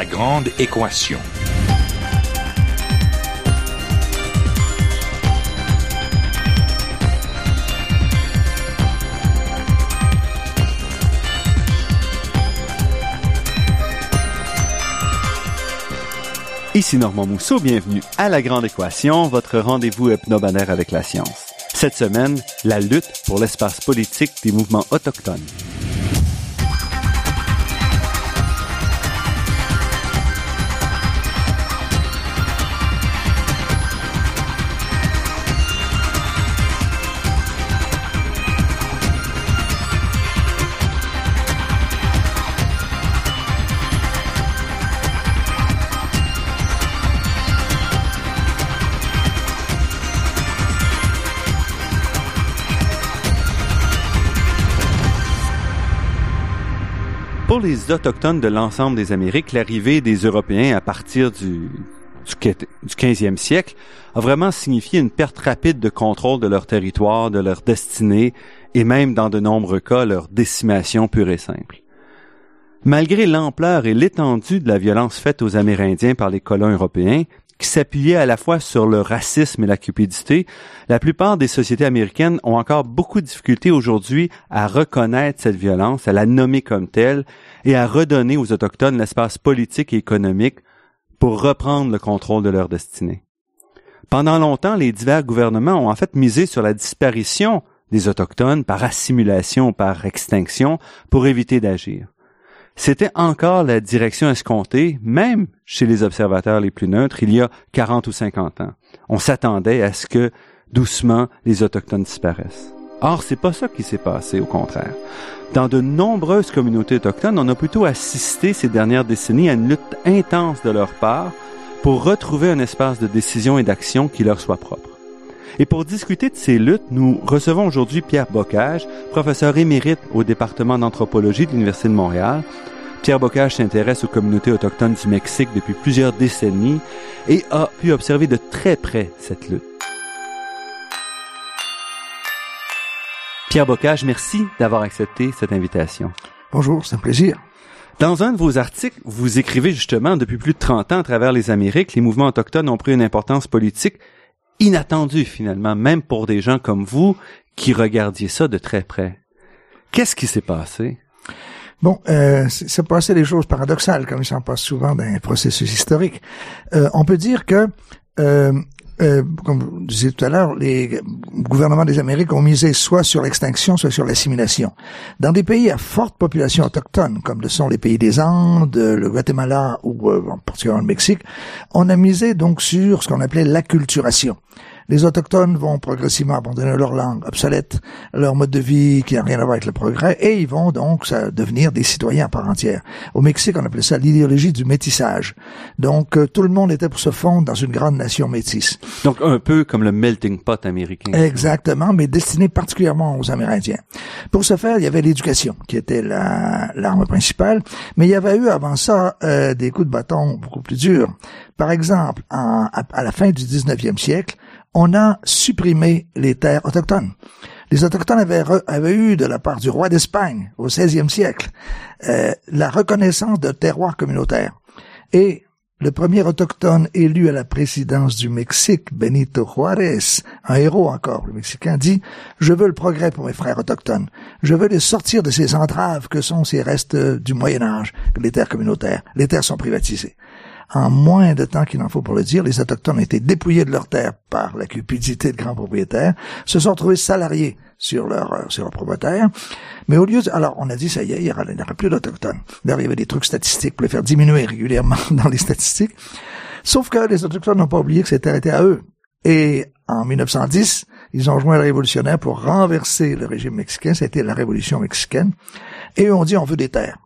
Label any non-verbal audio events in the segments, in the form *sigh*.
La grande équation. Ici Normand Mousseau, bienvenue à La Grande Équation, votre rendez-vous hebdomadaire avec la science. Cette semaine, la lutte pour l'espace politique des mouvements autochtones. Pour les Autochtones de l'ensemble des Amériques, l'arrivée des Européens à partir du, du 15e siècle a vraiment signifié une perte rapide de contrôle de leur territoire, de leur destinée et même dans de nombreux cas leur décimation pure et simple. Malgré l'ampleur et l'étendue de la violence faite aux Amérindiens par les colons européens, qui s'appuyait à la fois sur le racisme et la cupidité, la plupart des sociétés américaines ont encore beaucoup de difficultés aujourd'hui à reconnaître cette violence, à la nommer comme telle et à redonner aux Autochtones l'espace politique et économique pour reprendre le contrôle de leur destinée. Pendant longtemps, les divers gouvernements ont en fait misé sur la disparition des Autochtones par assimilation, par extinction, pour éviter d'agir. C'était encore la direction escomptée, même chez les observateurs les plus neutres, il y a 40 ou 50 ans. On s'attendait à ce que, doucement, les Autochtones disparaissent. Or, c'est pas ça qui s'est passé, au contraire. Dans de nombreuses communautés autochtones, on a plutôt assisté ces dernières décennies à une lutte intense de leur part pour retrouver un espace de décision et d'action qui leur soit propre. Et pour discuter de ces luttes, nous recevons aujourd'hui Pierre Bocage, professeur émérite au département d'anthropologie de l'Université de Montréal. Pierre Bocage s'intéresse aux communautés autochtones du Mexique depuis plusieurs décennies et a pu observer de très près cette lutte. Pierre Bocage, merci d'avoir accepté cette invitation. Bonjour, c'est un plaisir. Dans un de vos articles, vous écrivez justement depuis plus de 30 ans à travers les Amériques, les mouvements autochtones ont pris une importance politique inattendue finalement, même pour des gens comme vous qui regardiez ça de très près. Qu'est-ce qui s'est passé? Bon, euh, c'est passé des choses paradoxales, comme il s'en passe souvent dans un processus historique. Euh, on peut dire que, euh, euh, comme vous disiez tout à l'heure, les gouvernements des Amériques ont misé soit sur l'extinction, soit sur l'assimilation. Dans des pays à forte population autochtone, comme le sont les pays des Andes, le Guatemala ou en particulier le Mexique, on a misé donc sur ce qu'on appelait l'acculturation les Autochtones vont progressivement abandonner leur langue obsolète, leur mode de vie qui n'a rien à voir avec le progrès, et ils vont donc devenir des citoyens à part entière. Au Mexique, on appelait ça l'idéologie du métissage. Donc, euh, tout le monde était pour se fondre dans une grande nation métisse. Donc, un peu comme le melting pot américain. Exactement, mais destiné particulièrement aux Amérindiens. Pour ce faire, il y avait l'éducation, qui était l'arme principale, mais il y avait eu avant ça euh, des coups de bâton beaucoup plus durs. Par exemple, à, à la fin du 19e siècle, on a supprimé les terres autochtones. Les Autochtones avaient, eu de la part du roi d'Espagne au XVIe siècle euh, la reconnaissance de terroir communautaire. Et le premier autochtone élu à la présidence du Mexique, Benito Juárez, un héros encore, le Mexicain, dit « Je veux le progrès pour mes frères autochtones. Je veux les sortir de ces entraves que sont ces restes du Moyen Âge, les terres communautaires. Les terres sont privatisées en moins de temps qu'il en faut pour le dire, les Autochtones ont été dépouillés de leurs terres par la cupidité de grands propriétaires, se sont trouvés salariés sur leur, euh, sur leur propriétaire. Mais au lieu de, alors, on a dit, ça y est, il n'y aura, plus d'Autochtones. D'ailleurs, il y avait des trucs statistiques pour les faire diminuer régulièrement *laughs* dans les statistiques. Sauf que les Autochtones n'ont pas oublié que c'était arrêté à eux. Et en 1910, ils ont joint les révolutionnaires pour renverser le régime mexicain. C'était la révolution mexicaine. Et on dit, on veut des terres.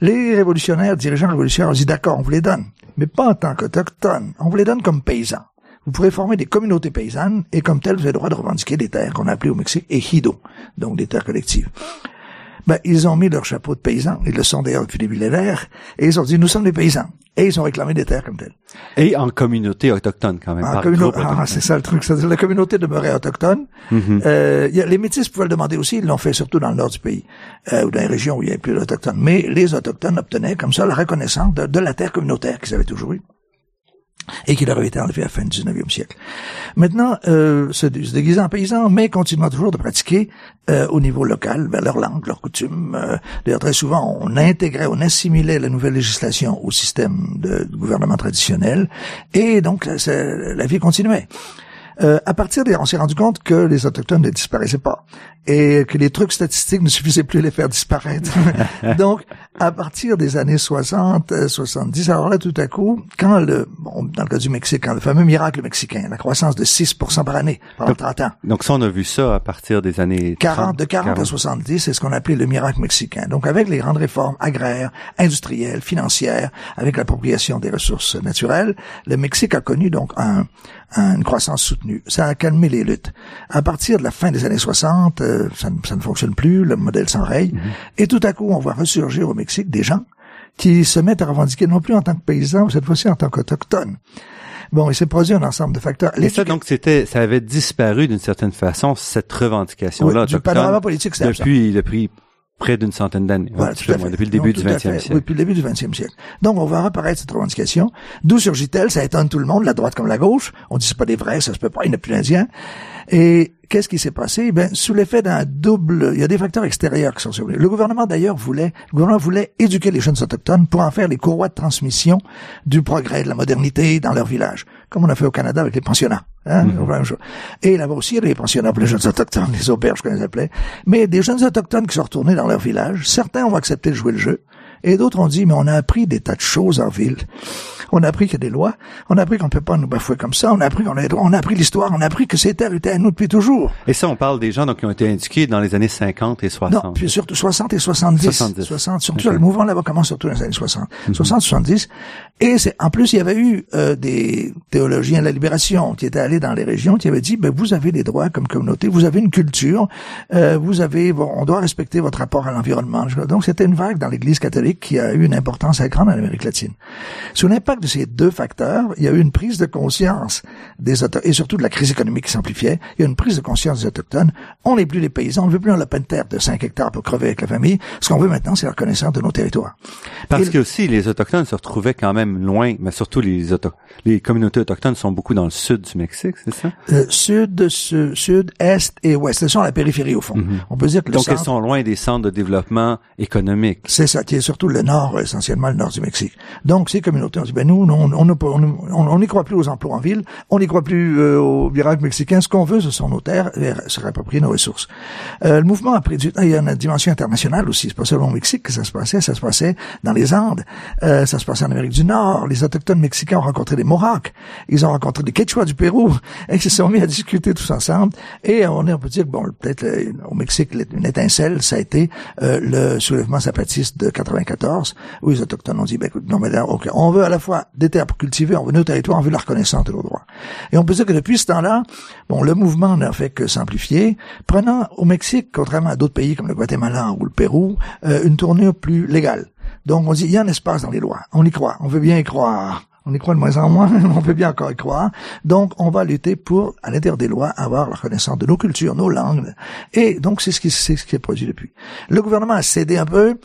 Les révolutionnaires, dirigeants révolutionnaires, ont dit d'accord, on vous les donne, mais pas en tant qu'autochtones, on vous les donne comme paysans. Vous pourrez former des communautés paysannes et comme telles, vous avez le droit de revendiquer des terres qu'on appelait au Mexique ejido, donc des terres collectives. Ben, ils ont mis leur chapeau de paysans, ils le sont d'ailleurs depuis les millénaires, et ils ont dit, nous sommes des paysans. Et ils ont réclamé des terres comme telles. Et en communauté autochtone quand même. En communauté, ah, c'est ça le truc. C'est la communauté demeurait autochtone. Mm-hmm. euh, y a, les métis pouvaient le demander aussi. Ils l'ont fait surtout dans le nord du pays euh, ou dans les régions où il y avait plus d'autochtones. Mais les autochtones obtenaient comme ça la reconnaissance de, de la terre communautaire qu'ils avaient toujours eue et qui leur avait été enlevé à la fin du 19e siècle. Maintenant, euh, se, déguisant en paysans, mais continuant toujours de pratiquer euh, au niveau local ben, leur langue, leurs coutumes. Euh, D'ailleurs, très souvent, on intégrait, on assimilait la nouvelle législation au système de, gouvernement traditionnel, et donc la vie continuait. Euh, à partir des, on s'est rendu compte que les autochtones ne disparaissaient pas et que les trucs statistiques ne suffisaient plus à les faire disparaître. *laughs* Donc, à partir des années 60, 70, euh, alors là, tout à coup, quand le, bon, dans le cas du Mexique, quand le fameux miracle mexicain, la croissance de 6% par année pendant 30 ans. Donc ça, on a vu ça à partir des années 40, de 40, à 70, c'est ce qu'on appelait le miracle mexicain. Donc, avec les grandes réformes agraires, industrielles, financières, avec l'appropriation des ressources naturelles, le Mexique a connu donc un, une croissance soutenue. Ça a calmé les luttes. À partir de la fin des années 60, euh, ça, ne fonctionne plus, le modèle s'enraye, mhm. et tout à coup, on voit ressurgir au Mexique des gens qui se mettent à revendiquer non plus en tant que paysans, mais cette fois-ci en tant qu'autochtones. Bon, il s'est produit un ensemble de facteurs. Et ça, donc, c'était, ça avait disparu d'une certaine façon, cette revendication-là. Oui, du panorama politique, depuis, depuis près d'une centaine d'années. Voilà, depuis le début du XXe siècle. Oui, depuis le début du XXe siècle. Donc, on va apparaître cette revendication. D'où surgit-elle? Ça étonne tout le monde, la droite comme la gauche. On dit c'est pas des vrais, ça se peut pas, il n'y a plus d'Indiens. Et qu'est-ce qui s'est passé? Ben sous l'effet d'un double, il y a des facteurs extérieurs qui sont survenus. Le gouvernement d'ailleurs voulait, le gouvernement voulait éduquer les jeunes autochtones pour en faire les courroies de transmission du progrès, de la modernité dans leur village, comme on a fait au Canada avec les pensionnats. Hein, mm-hmm. Et là-bas aussi, il y a des pensionnats pour les jeunes autochtones, les auberges qu'on les appelait. Mais des jeunes autochtones qui sont retournés dans leur village, certains ont accepté de jouer le jeu, et d'autres ont dit, mais on a appris des tas de choses en ville. On a appris qu'il y a des lois. On a appris qu'on ne peut pas nous bafouer comme ça. On a appris qu'on a. On a appris l'histoire. On a appris que ces terres étaient à nous depuis toujours. Et ça, on parle des gens donc, qui ont été indiqués dans les années 50 et 60. Non, puis surtout 60 et 70. 70. 60, surtout, le mouvement là-bas commence surtout dans les années 60. 60, 70. Et c'est, en plus, il y avait eu euh, des théologiens de la libération qui étaient allés dans les régions, qui avaient dit, ben, vous avez des droits comme communauté, vous avez une culture, euh, vous avez, on doit respecter votre rapport à l'environnement. Donc, c'était une vague dans l'Église catholique qui a eu une importance grande en Amérique latine. Sous l'impact de ces deux facteurs, il y a eu une prise de conscience des autochtones, et surtout de la crise économique qui s'amplifiait, il y a une prise de conscience des autochtones. On n'est plus les paysans, on ne veut plus un lopin de terre de 5 hectares pour crever avec la famille. Ce qu'on veut maintenant, c'est la reconnaissance de nos territoires. Parce que aussi, les autochtones se retrouvaient quand même loin, mais surtout les les communautés autochtones sont beaucoup dans le sud du Mexique, c'est ça? Euh, sud, sud, est et ouest. Elles sont à la périphérie, au fond. Mhm. On peut dire que Donc, elles sont loin des centres de développement économique. C'est ça, qui est surtout le nord, essentiellement le nord du Mexique. Donc, ces communautés ont dit, ben nous, on on n'y croit plus aux emplois en ville, on n'y croit plus euh, au miracle mexicain. Ce qu'on veut, ce sont nos terres, et se réapproprier nos ressources. Euh, le mouvement a pris du temps. Il y a une dimension internationale aussi. C'est pas seulement au Mexique que ça se passait, ça se passait dans les Andes, euh, ça se passait en Amérique du Nord. Les autochtones mexicains ont rencontré des Mohawks, ils ont rencontré des Quechua du Pérou, et *laughs* ils se sont mis à discuter tous ensemble. Et on, est, on peut dire bon, peut-être au Mexique, une étincelle, ça a été le soulèvement zapatiste de 94, où les autochtones ont dit, ben écoute, non mais on veut à la fois des terres pour cultiver, on veut nos territoires, on veut la reconnaissance de nos droits. Et on peut dire que depuis ce temps-là, bon, le mouvement n'a fait que s'amplifier, prenant au Mexique, contrairement à d'autres pays comme le Guatemala ou le Pérou, euh, une tournure plus légale. Donc on dit, il y a un espace dans les lois, on y croit, on veut bien y croire. On y croit de moins en moins, *laughs* mais on peut bien encore y croire. Donc, on va lutter pour, à l'intérieur des lois, avoir la reconnaissance de nos cultures, nos langues. Et donc, c'est ce qui, c'est ce qui est produit depuis. Le gouvernement a cédé un peu,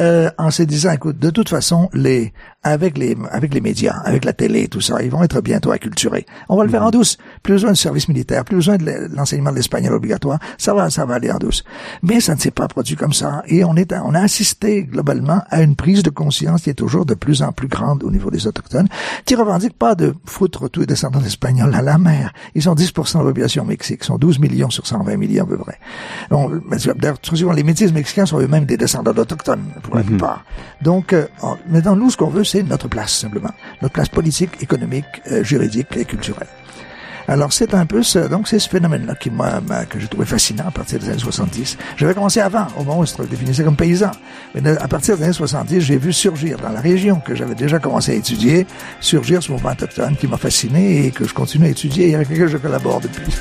euh, en se disant, écoute, de toute façon, les avec les avec les médias, avec la télé, tout ça, ils vont être bientôt acculturés. On va le faire en mhm. douce. Plus besoin de service militaire, plus besoin de l'enseignement de l'espagnol obligatoire. Ça va, ça va aller en douce. Mais ça ne s'est pas produit comme ça. Et on est, on a assisté globalement à une prise de conscience qui est toujours de plus en plus grande au niveau des autochtones, qui revendiquent pas de foutre tous les descendants d'espagnols à la mer. Ils sont 10% de la population mexique. Ils sont 12 millions sur 120 millions à peu près. D'ailleurs, les métis mexicains sont eux-mêmes des descendants d'autochtones pour la mhm. plupart. Donc, euh, dans nous, ce qu'on veut, c'est notre place simplement, notre place politique, économique, euh, juridique et culturelle. Alors c'est un peu ce, donc c'est ce phénomène-là qui m'a, que j'ai trouvé fascinant à partir des années 70. J'avais commencé avant, au moment où je me définissais comme paysan. Mais à partir des années 70, j'ai vu surgir dans la région que j'avais déjà commencé à étudier, surgir ce mouvement autochtone qui m'a fasciné et que je continue à étudier et avec lequel je collabore depuis.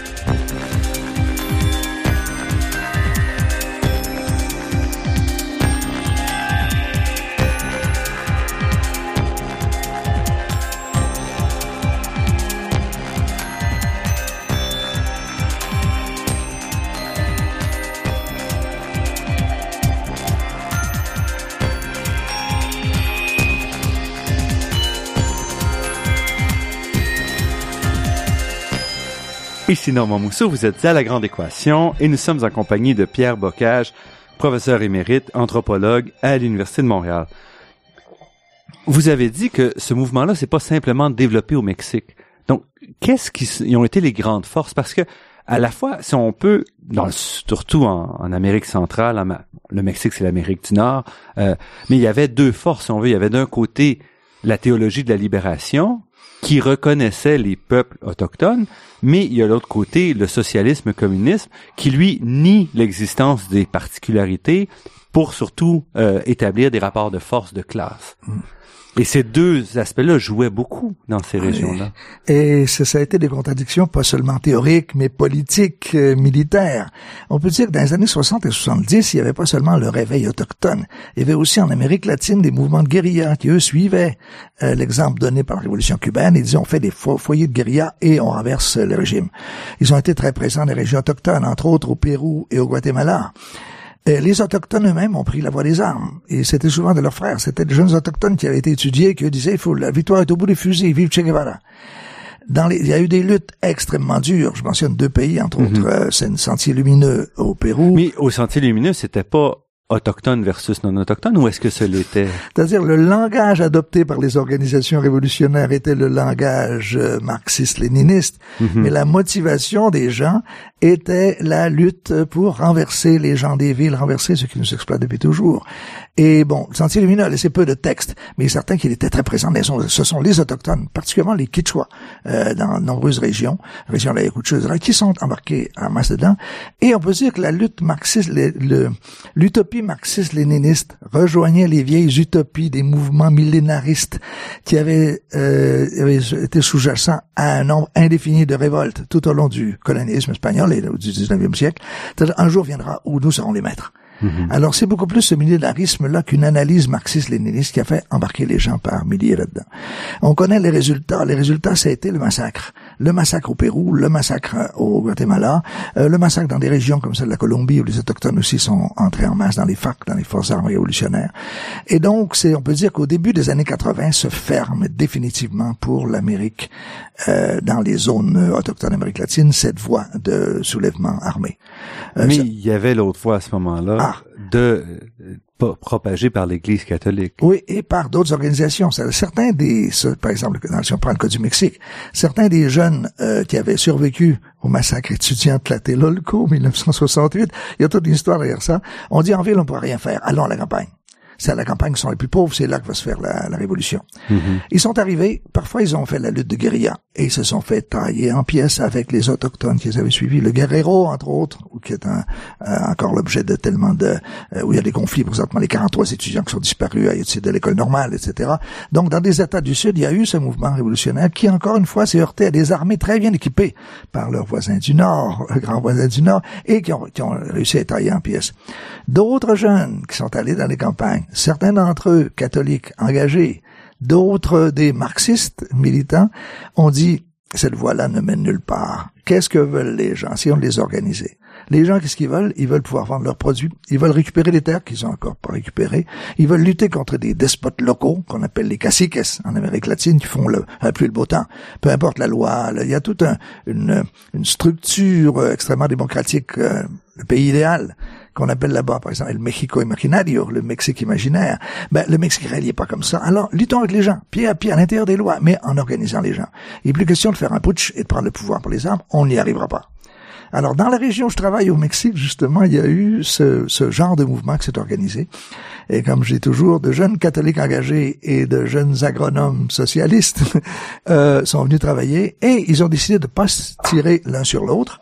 Ici Normand Mousseau, vous êtes à La Grande Équation et nous sommes en compagnie de Pierre Bocage, professeur émérite, anthropologue à l'Université de Montréal. Vous avez dit que ce mouvement-là, c'est pas simplement développé au Mexique. Donc, qu'est-ce qui ont été les grandes forces? Parce que, à la fois, si on peut, dans, surtout en, Amérique centrale, le Mexique, c'est l'Amérique du Nord, euh, mais il y avait deux forces, si on veut. Il y avait d'un côté la théologie de la libération, qui reconnaissait les peuples autochtones, mais il y a l'autre côté le socialisme communisme qui lui nie l'existence des particularités pour surtout euh, établir des rapports de force de classe. Mm. Et ces deux aspects-là jouaient beaucoup dans ces régions-là. Et ça a été des contradictions pas seulement théoriques, mais politiques, euh, militaires. On peut dire que dans les années 60 et 70, il n'y avait pas seulement le réveil autochtone. Il y avait aussi en Amérique latine des mouvements de guérilla qui, eux, suivaient euh, l'exemple donné par la révolution cubaine. Ils disaient, on fait des foyers de guérilla et on renverse le régime. Ils ont été très présents dans les régions autochtones, entre autres au Pérou et au Guatemala. Et les Autochtones eux-mêmes ont pris la voie des armes. Et c'était souvent de leurs frères. C'était des jeunes Autochtones qui avaient été étudiés, qui disaient, il faut, la victoire est au bout des fusils, vive Che Guevara. Dans les, il y a eu des luttes extrêmement dures. Je mentionne deux pays, entre mhm. autres, euh, c'est le Sentier Lumineux au Pérou. Mais au Sentier Lumineux, c'était pas autochtone versus non autochtone ou est-ce que ce l'était? C'est-à-dire le langage adopté par les organisations révolutionnaires était le langage euh, marxiste-léniniste, mhm. mais la motivation des gens était la lutte pour renverser les gens des villes, renverser ce qui nous exploite depuis toujours. Et bon, le Sentier Lumineux a laissé peu de texte, mais il est certain qu'il était très présent. Ce sont les autochtones, particulièrement les Quichua, euh, dans de nombreuses régions, régions de la qui sont embarqués en masse dedans. Et on peut dire que la lutte marxiste, l'utopie marxiste-léniniste rejoignait les vieilles utopies des mouvements millénaristes qui avaient, euh, été sous-jacents à un nombre indéfini de révoltes tout au long du colonialisme espagnol et du 19e siècle. Un jour viendra où nous serons les maîtres. Mhm. Alors c'est beaucoup plus ce millénarisme-là qu'une analyse marxiste-léniniste qui a fait embarquer les gens par milliers là-dedans. On connaît les résultats. Les résultats, ça a été le massacre. Le massacre au Pérou, le massacre au Guatemala, euh, le massacre dans des régions comme celle de la Colombie où les autochtones aussi sont entrés en masse dans les FARC, dans les forces armées révolutionnaires. Et donc, c'est, on peut dire qu'au début des années 80 se ferme définitivement pour l'Amérique, euh, dans les zones autochtones d'Amérique latine, cette voie de soulèvement armé. Euh, Mais il y avait l'autre fois à ce moment-là ah. de propagé par l'Église catholique. Oui, et par d'autres organisations. Certains des, par exemple, si le cas du Mexique, certains des jeunes euh, qui avaient survécu au massacre étudiant de Tlatelolco 1968, il y a toute une histoire derrière ça. On dit en ville on ne pourra rien faire, allons à la campagne c'est à la campagne qui sont les plus pauvres, c'est là que va se faire la, révolution. Mm-hmm. Ils sont arrivés, parfois ils ont fait la lutte de guérilla, et ils se sont fait tailler en pièces avec les autochtones qu'ils avaient suivis, le Guerrero, entre autres, qui est un, euh, encore l'objet de tellement de... Euh, où il y a des conflits, présentement les 43 étudiants qui sont disparus à de l'école normale, etc. Donc dans des États du Sud, il y a eu ce mouvement révolutionnaire qui, encore une fois, s'est heurté à des armées très bien équipées par leurs voisins du Nord, *laughs* grands voisins du Nord, et qui ont, qui ont réussi à tailler en pièces. D'autres jeunes qui sont allés dans les campagnes, certains d'entre eux catholiques engagés, d'autres des marxistes militants, ont dit cette voie-là ne mène nulle part. Qu'est-ce que veulent les gens? Si on les organisait Les gens, qu'est-ce qu'ils veulent? Ils veulent pouvoir vendre leurs produits. Ils veulent récupérer les terres qu'ils ont encore pas récupérées. Ils veulent lutter contre des despotes locaux qu'on appelle les caciques en Amérique latine qui font le un plus le beau temps. Peu importe la loi, il y a toute une, une, structure euh, extrêmement démocratique, euh, le pays idéal qu'on appelle là-bas, par exemple, le Mexico imaginario, le Mexique imaginaire. Ben, le Mexique réel n'est pas comme ça. Alors, luttons avec les gens, pied à pied, à l'intérieur des lois, mais en organisant les gens. Il n'est plus question de faire un putsch et de prendre le pouvoir pour les armes. On n'y arrivera pas. Alors, dans la région où je travaille au Mexique, justement, il y a eu ce, ce genre de mouvement qui s'est organisé. Et comme j'ai toujours, de jeunes catholiques engagés et de jeunes agronomes socialistes *laughs* euh, sont venus travailler et ils ont décidé de pas se tirer l'un sur l'autre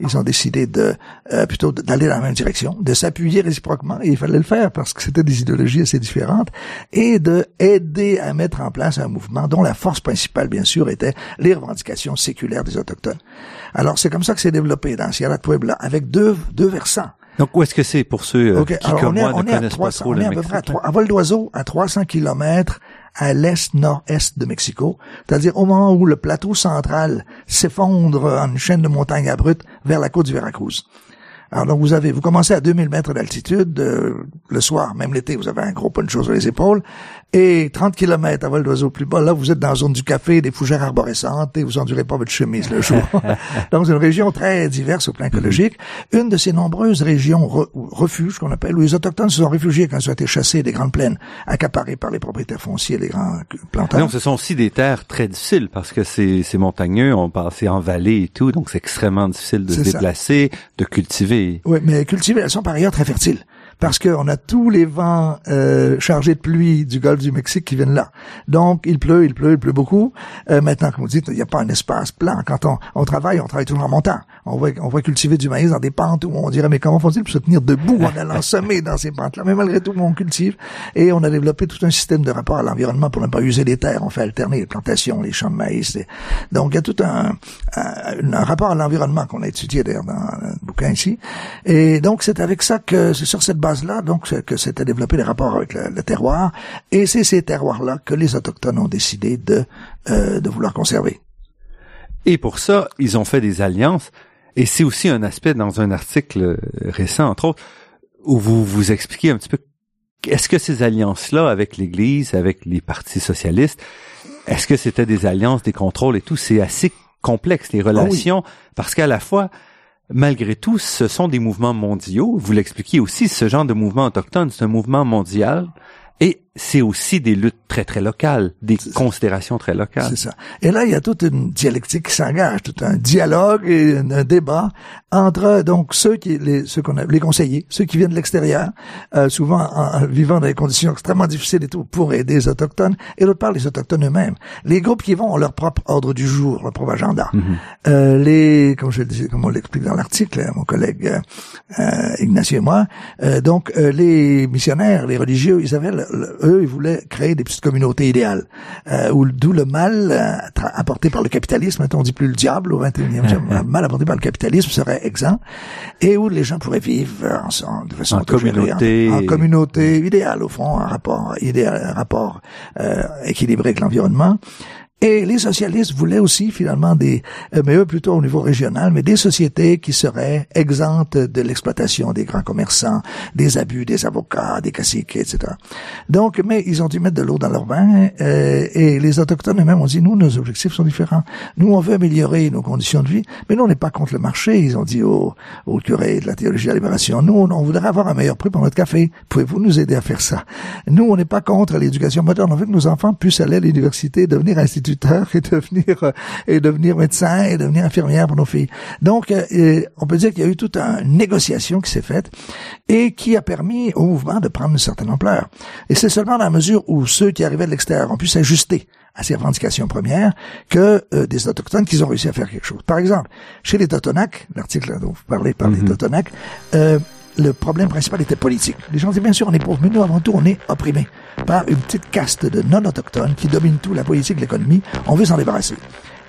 ils ont décidé de euh, plutôt d'aller dans la même direction, de s'appuyer réciproquement, et il fallait le faire parce que c'était des idéologies assez différentes, et de aider à mettre en place un mouvement dont la force principale, bien sûr, était les revendications séculaires des autochtones. Alors c'est comme ça que c'est développé dans Sierra Puebla, avec deux, deux versants. Donc où est-ce que c'est pour ceux euh, qui, comme moi, ne connaissent pas trop le Mexique? À, vol d'oiseau, à 300 kilomètres à l'est-nord-est de Mexico, c'est-à-dire au moment où le plateau central s'effondre en une chaîne de montagnes abruptes vers la côte du Veracruz. Alors donc vous avez, vous commencez à 2000 mètres d'altitude euh, le soir, même l'été, vous avez un gros poncho sur les épaules, et 30 km à vol d'oiseau plus bas, là vous êtes dans la zone du café, des fougères arborescentes, et vous endurez pas votre chemise le jour. *laughs* donc c'est une région très diverse au plan écologique, une de ces nombreuses régions refuges qu'on appelle, où les autochtones se sont réfugiés quand ils ont été chassés des grandes plaines, accaparées par les propriétaires fonciers, les grands planteurs. Non, ce sont aussi des terres très difficiles parce que c'est montagneux, on passe en vallée et tout, donc c'est extrêmement difficile de se déplacer, de cultiver. Oui, mais cultiver, elles sont par ailleurs très fertiles parce qu'on a tous les vents euh, chargés de pluie du golfe du Mexique qui viennent là. Donc, il pleut, il pleut, il pleut beaucoup. Euh, maintenant, comme vous dites, il n'y a pas un espace plat. Quand on, on travaille, on travaille toujours en montant. On va, on va cultiver du maïs dans des pentes où on dirait, mais comment font-ils pour se tenir debout en allant *laughs* semer dans ces pentes-là? Mais malgré tout, on cultive et on a développé tout un système de rapport à l'environnement pour ne pas user les terres. On fait alterner les plantations, les champs de maïs. Donc, il y a tout un, un, rapport à l'environnement qu'on a étudié d'ailleurs dans le bouquin ici. Et donc, c'est avec ça que, c'est sur cette base-là, donc, que s'étaient développés les rapports avec le, terroir. Et c'est ces terroirs-là que les Autochtones ont décidé de, euh, de vouloir conserver. Et pour ça, ils ont fait des alliances. Et c'est aussi un aspect dans un article récent, entre autres, où vous vous expliquez un petit peu est-ce que ces alliances-là avec l'Église, avec les partis socialistes, est-ce que c'était des alliances, des contrôles et tout? C'est assez complexe, les ah relations, parce qu'à la fois, malgré tout, ce sont des mouvements mondiaux. Vous l'expliquez aussi, ce genre de mouvement autochtone, c'est un mouvement mondial. Et c'est aussi des luttes très très locales, des considérations très locales. C'est ça. Et là, il y a toute une dialectique qui s'engage, tout un dialogue et un débat entre donc ceux qui les ceux qu'on a les conseillers, ceux qui viennent de l'extérieur, euh, souvent en, vivant dans des conditions extrêmement difficiles et tout pour aider les autochtones, et d'autre part les autochtones eux-mêmes. Les groupes qui vont ont leur propre ordre du jour, leur propre agenda. Mm-hmm. euh, les comme je disais, comme on l'explique dans l'article, hein, mon collègue euh, Ignacio et moi, euh, donc euh, les missionnaires, les religieux, ils avaient eux, ils voulaient créer des petites communautés idéales, euh, où d'où le mal euh, apporté par le capitalisme, on dit plus le diable au 21e siècle, le mal apporté par le capitalisme serait exempt, et où les gens pourraient vivre ensemble de façon en communauté, en, communauté idéale au fond, un rapport idéal, un rapport euh, équilibré avec l'environnement. Et les socialistes voulaient aussi finalement des, euh, mais eux plutôt au niveau régional, mais des sociétés qui seraient exemptes de l'exploitation des grands commerçants, des abus des avocats, des caciques, etc. Donc, mais ils ont dû mettre de l'eau dans leur bain euh, et les autochtones eux-mêmes ont dit nous nos objectifs sont différents. Nous on veut améliorer nos conditions de vie, mais nous on n'est pas contre le marché. Ils ont dit au, au curé de la théologie de la libération nous on, voudrait avoir un meilleur prix pour notre café. Pouvez-vous nous aider à faire ça? Nous on n'est pas contre l'éducation moderne. On veut que nos enfants puissent aller à l'université, devenir instituteurs et devenir euh, et devenir médecin et devenir infirmière pour nos filles. Donc, euh, on peut dire qu'il y a eu toute une négociation qui s'est faite et qui a permis au mouvement de prendre une certaine ampleur. Et c'est seulement dans la mesure où ceux qui arrivaient de l'extérieur ont pu s'ajuster à ces revendications premières que euh, des autochtones qu'ils ont réussi à faire quelque chose. Par exemple, chez les Totonacs, l'article dont vous parlez par les mm-hmm. Totonacs, le problème principal était politique. Les gens disaient, bien sûr, on est pauvres, mais nous, avant tout, on est opprimés par une petite caste de non-autochtones qui domine tout, la politique, l'économie. On veut s'en débarrasser.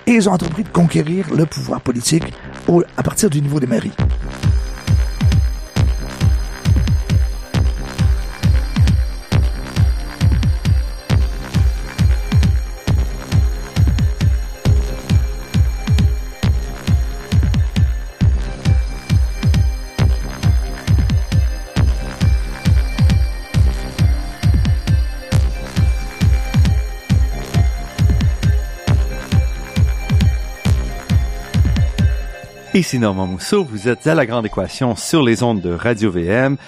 Et ils ont entrepris de conquérir le pouvoir politique à partir du niveau des mairies. Ici Normand Mousseau, vous êtes à la Grande Équation sur les ondes de Radio VM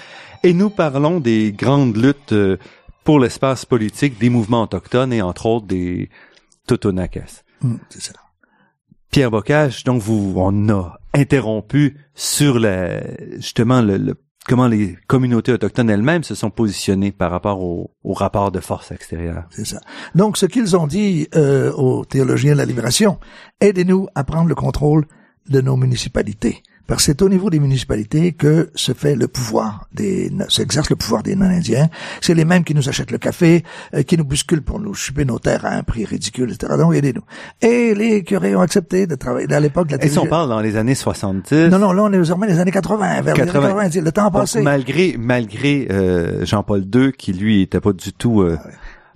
et nous parlons des grandes luttes euh, pour l'espace politique des mouvements autochtones et entre autres des Totonakas. Mm, c'est ça. Pierre Bocage, donc vous, on a interrompu sur la, justement le, comment les communautés autochtones elles-mêmes se sont positionnées par rapport au, au rapport de force extérieure. C'est ça. Donc, ce qu'ils ont dit euh, aux théologiens de la libération, aidez-nous à prendre le contrôle de nos municipalités. Parce que c'est au niveau des municipalités que se fait le pouvoir des, s'exerce le pouvoir des non-indiens. C'est les mêmes qui nous achètent le café, euh, qui nous bousculent pour nous chuper nos terres à un prix ridicule, etc. Donc, aidez-nous. Et les curés ont accepté de travailler. À l'époque, la Et si on parle dans les années 70. Non, non, là, on est désormais les années 80, vers 80. les années 80, le temps passé. malgré, malgré, euh, Jean-Paul II, qui lui était pas du tout, euh,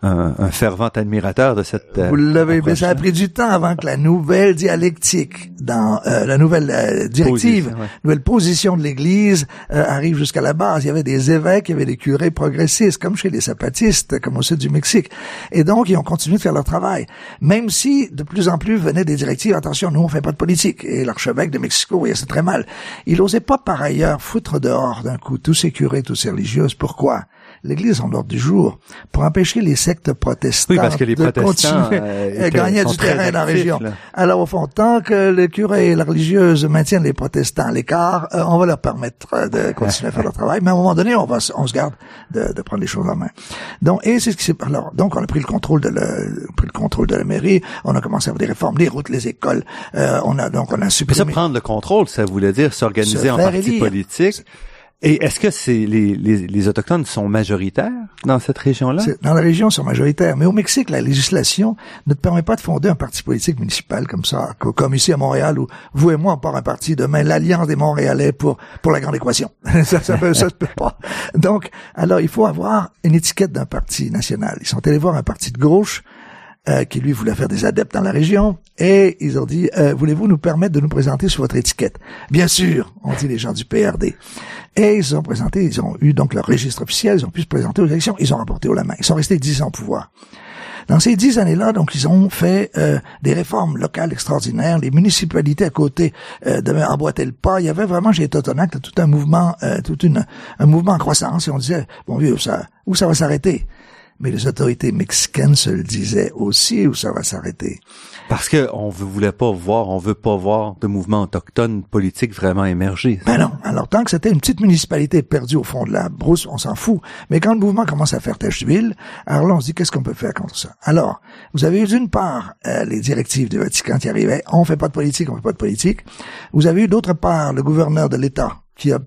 un, fervent admirateur de cette. Vous l'avez, mais ça a pris du temps avant que la nouvelle dialectique dans la nouvelle directive, nouvelle position de l'Église arrive jusqu'à la base. Il y avait des évêques, il y avait des curés progressistes, comme chez les zapatistes, comme au sud du Mexique, et donc ils ont continué de faire leur travail, même si de plus en plus venaient des directives. Attention, nous on fait pas de politique. Et l'archevêque de Mexico, voyez, c'est très mal. Il n'osait pas par ailleurs foutre dehors d'un coup tous ces curés, tous ces religieuses. Pourquoi? l'Église en ordre du jour pour empêcher les sectes protestantes parce que les de continuer euh, à gagner du terrain dans la région. Alors au fond, tant que les curés et la religieuse maintiennent les protestants à l'écart, euh, on va leur permettre de *laughs* continuer à faire leur travail. Mais à un moment donné, on va, on se garde de, de prendre les choses en main. Donc et c'est ce qui s'est alors donc on a pris le contrôle de la, pris le contrôle de la mairie. On a commencé à faire des réformes, les routes, les écoles. Euh, on a donc on a supprimé. Mais ça prendre le contrôle, ça voulait dire s'organiser en parti politique et est-ce que c'est les, les, les, autochtones sont majoritaires dans cette région-là? Dans la région, ils sont majoritaires, mais au Mexique, la législation ne te permet pas de fonder un parti politique municipal comme ça, comme ici à Montréal où vous et moi on part un parti demain, l'alliance des Montréalais pour pour la grande équation. *laughs* ça, ça, peut, ça se peut pas. Donc, alors il faut avoir une étiquette d'un parti national. Ils sont allés voir un parti de gauche euh, qui lui voulait faire des adeptes dans la région, et ils ont dit euh, voulez-vous nous permettre de nous présenter sur votre étiquette? Bien sûr, ont dit les gens du PRD. Et ils ont présenté, ils ont eu donc leur registre officiel, ils ont pu se présenter aux élections, ils ont remporté au la main. Ils sont restés dix ans au pouvoir. Dans ces dix années-là, donc, ils ont fait euh, des réformes locales extraordinaires. Les municipalités à côté euh, devaient emboîter le pas. Il y avait vraiment chez Totonac tout un mouvement, euh, tout une, un mouvement en croissance. Et on disait, bon vieux, ça, où ça va s'arrêter? Mais les autorités mexicaines se le disaient aussi où ça va s'arrêter. Parce que on voulait pas voir, on veut pas voir de mouvement autochtone politique vraiment émerger. Ben non. Alors tant que c'était une petite municipalité perdue au fond de la brousse, on s'en fout. Mais quand le mouvement commence à faire tâche d'huile, alors là on se dit qu'est-ce qu'on peut faire contre ça? Alors vous avez eu d'une part euh, les directives du Vatican qui arrivaient, on fait pas de politique, on fait pas de politique. Vous avez eu d'autre part le gouverneur de l'État qui a,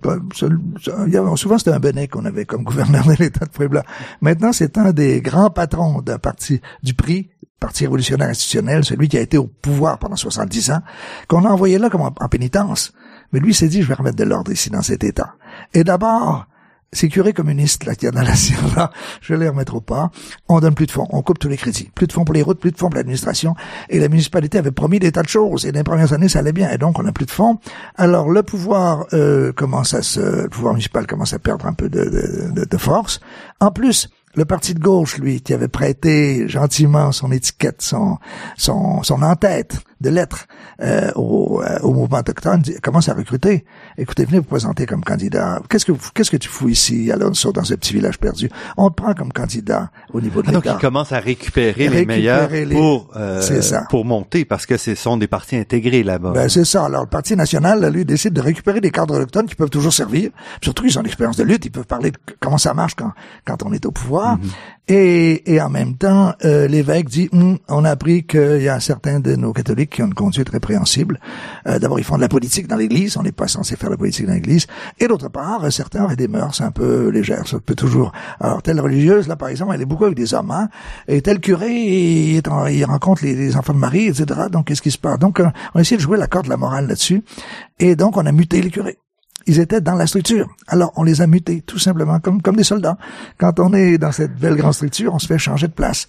souvent c'était un Benet qu'on avait comme gouverneur de l'État de Puebla. Maintenant, c'est un des grands patrons d'un parti du PRI, Parti révolutionnaire institutionnel, celui qui a été au pouvoir pendant 70 ans, qu'on a envoyé là comme en, en pénitence. Mais lui s'est dit, je vais remettre de l'ordre ici dans cet État. Et d'abord, ces curés communistes là qu'il y a la Sierra, je les remettre au pas. On donne plus de fonds, on coupe tous les crédits, plus de fonds pour les routes, plus de fonds pour l'administration. Et la municipalité avait promis des tas de choses. Et dans les premières années, ça allait bien. Et donc, on n'a plus de fonds. Alors, le pouvoir euh, commence à se, le pouvoir municipal commence à perdre un peu de force. En plus, le parti de gauche, lui, qui avait prêté gentiment son étiquette, son, son, son en-tête de lettres euh, au, euh, au, mouvement autochtone, commence à recruter. Écoutez, venez vous présenter comme candidat. Qu'est-ce que qu'est-ce que tu fous ici, Alonso, dans ce petit village perdu? On te prend comme candidat au niveau de ah. Donc, il commence à récupérer, les meilleurs pour euh, pour monter, parce que ce sont des partis intégrés là-bas. Ben, c'est ça. Alors, le Parti national, lui, décide de récupérer des cadres autochtones qui peuvent toujours servir. Surtout, ils ont l'expérience de lutte, ils peuvent parler de comment ça marche quand quand on est au pouvoir. Mhm. Et, et en même temps, euh, l'évêque dit, hum, on a appris qu'il y a certains de nos catholiques qui ont une conduite répréhensible. Euh, D'abord, ils font de la politique dans l'Église, on n'est pas censé faire de la politique dans l'Église. Et d'autre part, certains ont des mœurs un peu légères, ça peut toujours. Alors, telle religieuse, là, par exemple, elle est beaucoup avec des hommes, hein, et tel curé, il, il rencontre les, enfants de Marie, etc. Donc, qu'est-ce qui se passe? Donc, on a essayé de jouer la corde de la morale là-dessus, et donc on a muté les curés ils étaient dans la structure. Alors, on les a mutés, tout simplement, comme, comme des soldats. Quand on est dans cette belle grande structure, on se fait changer de place.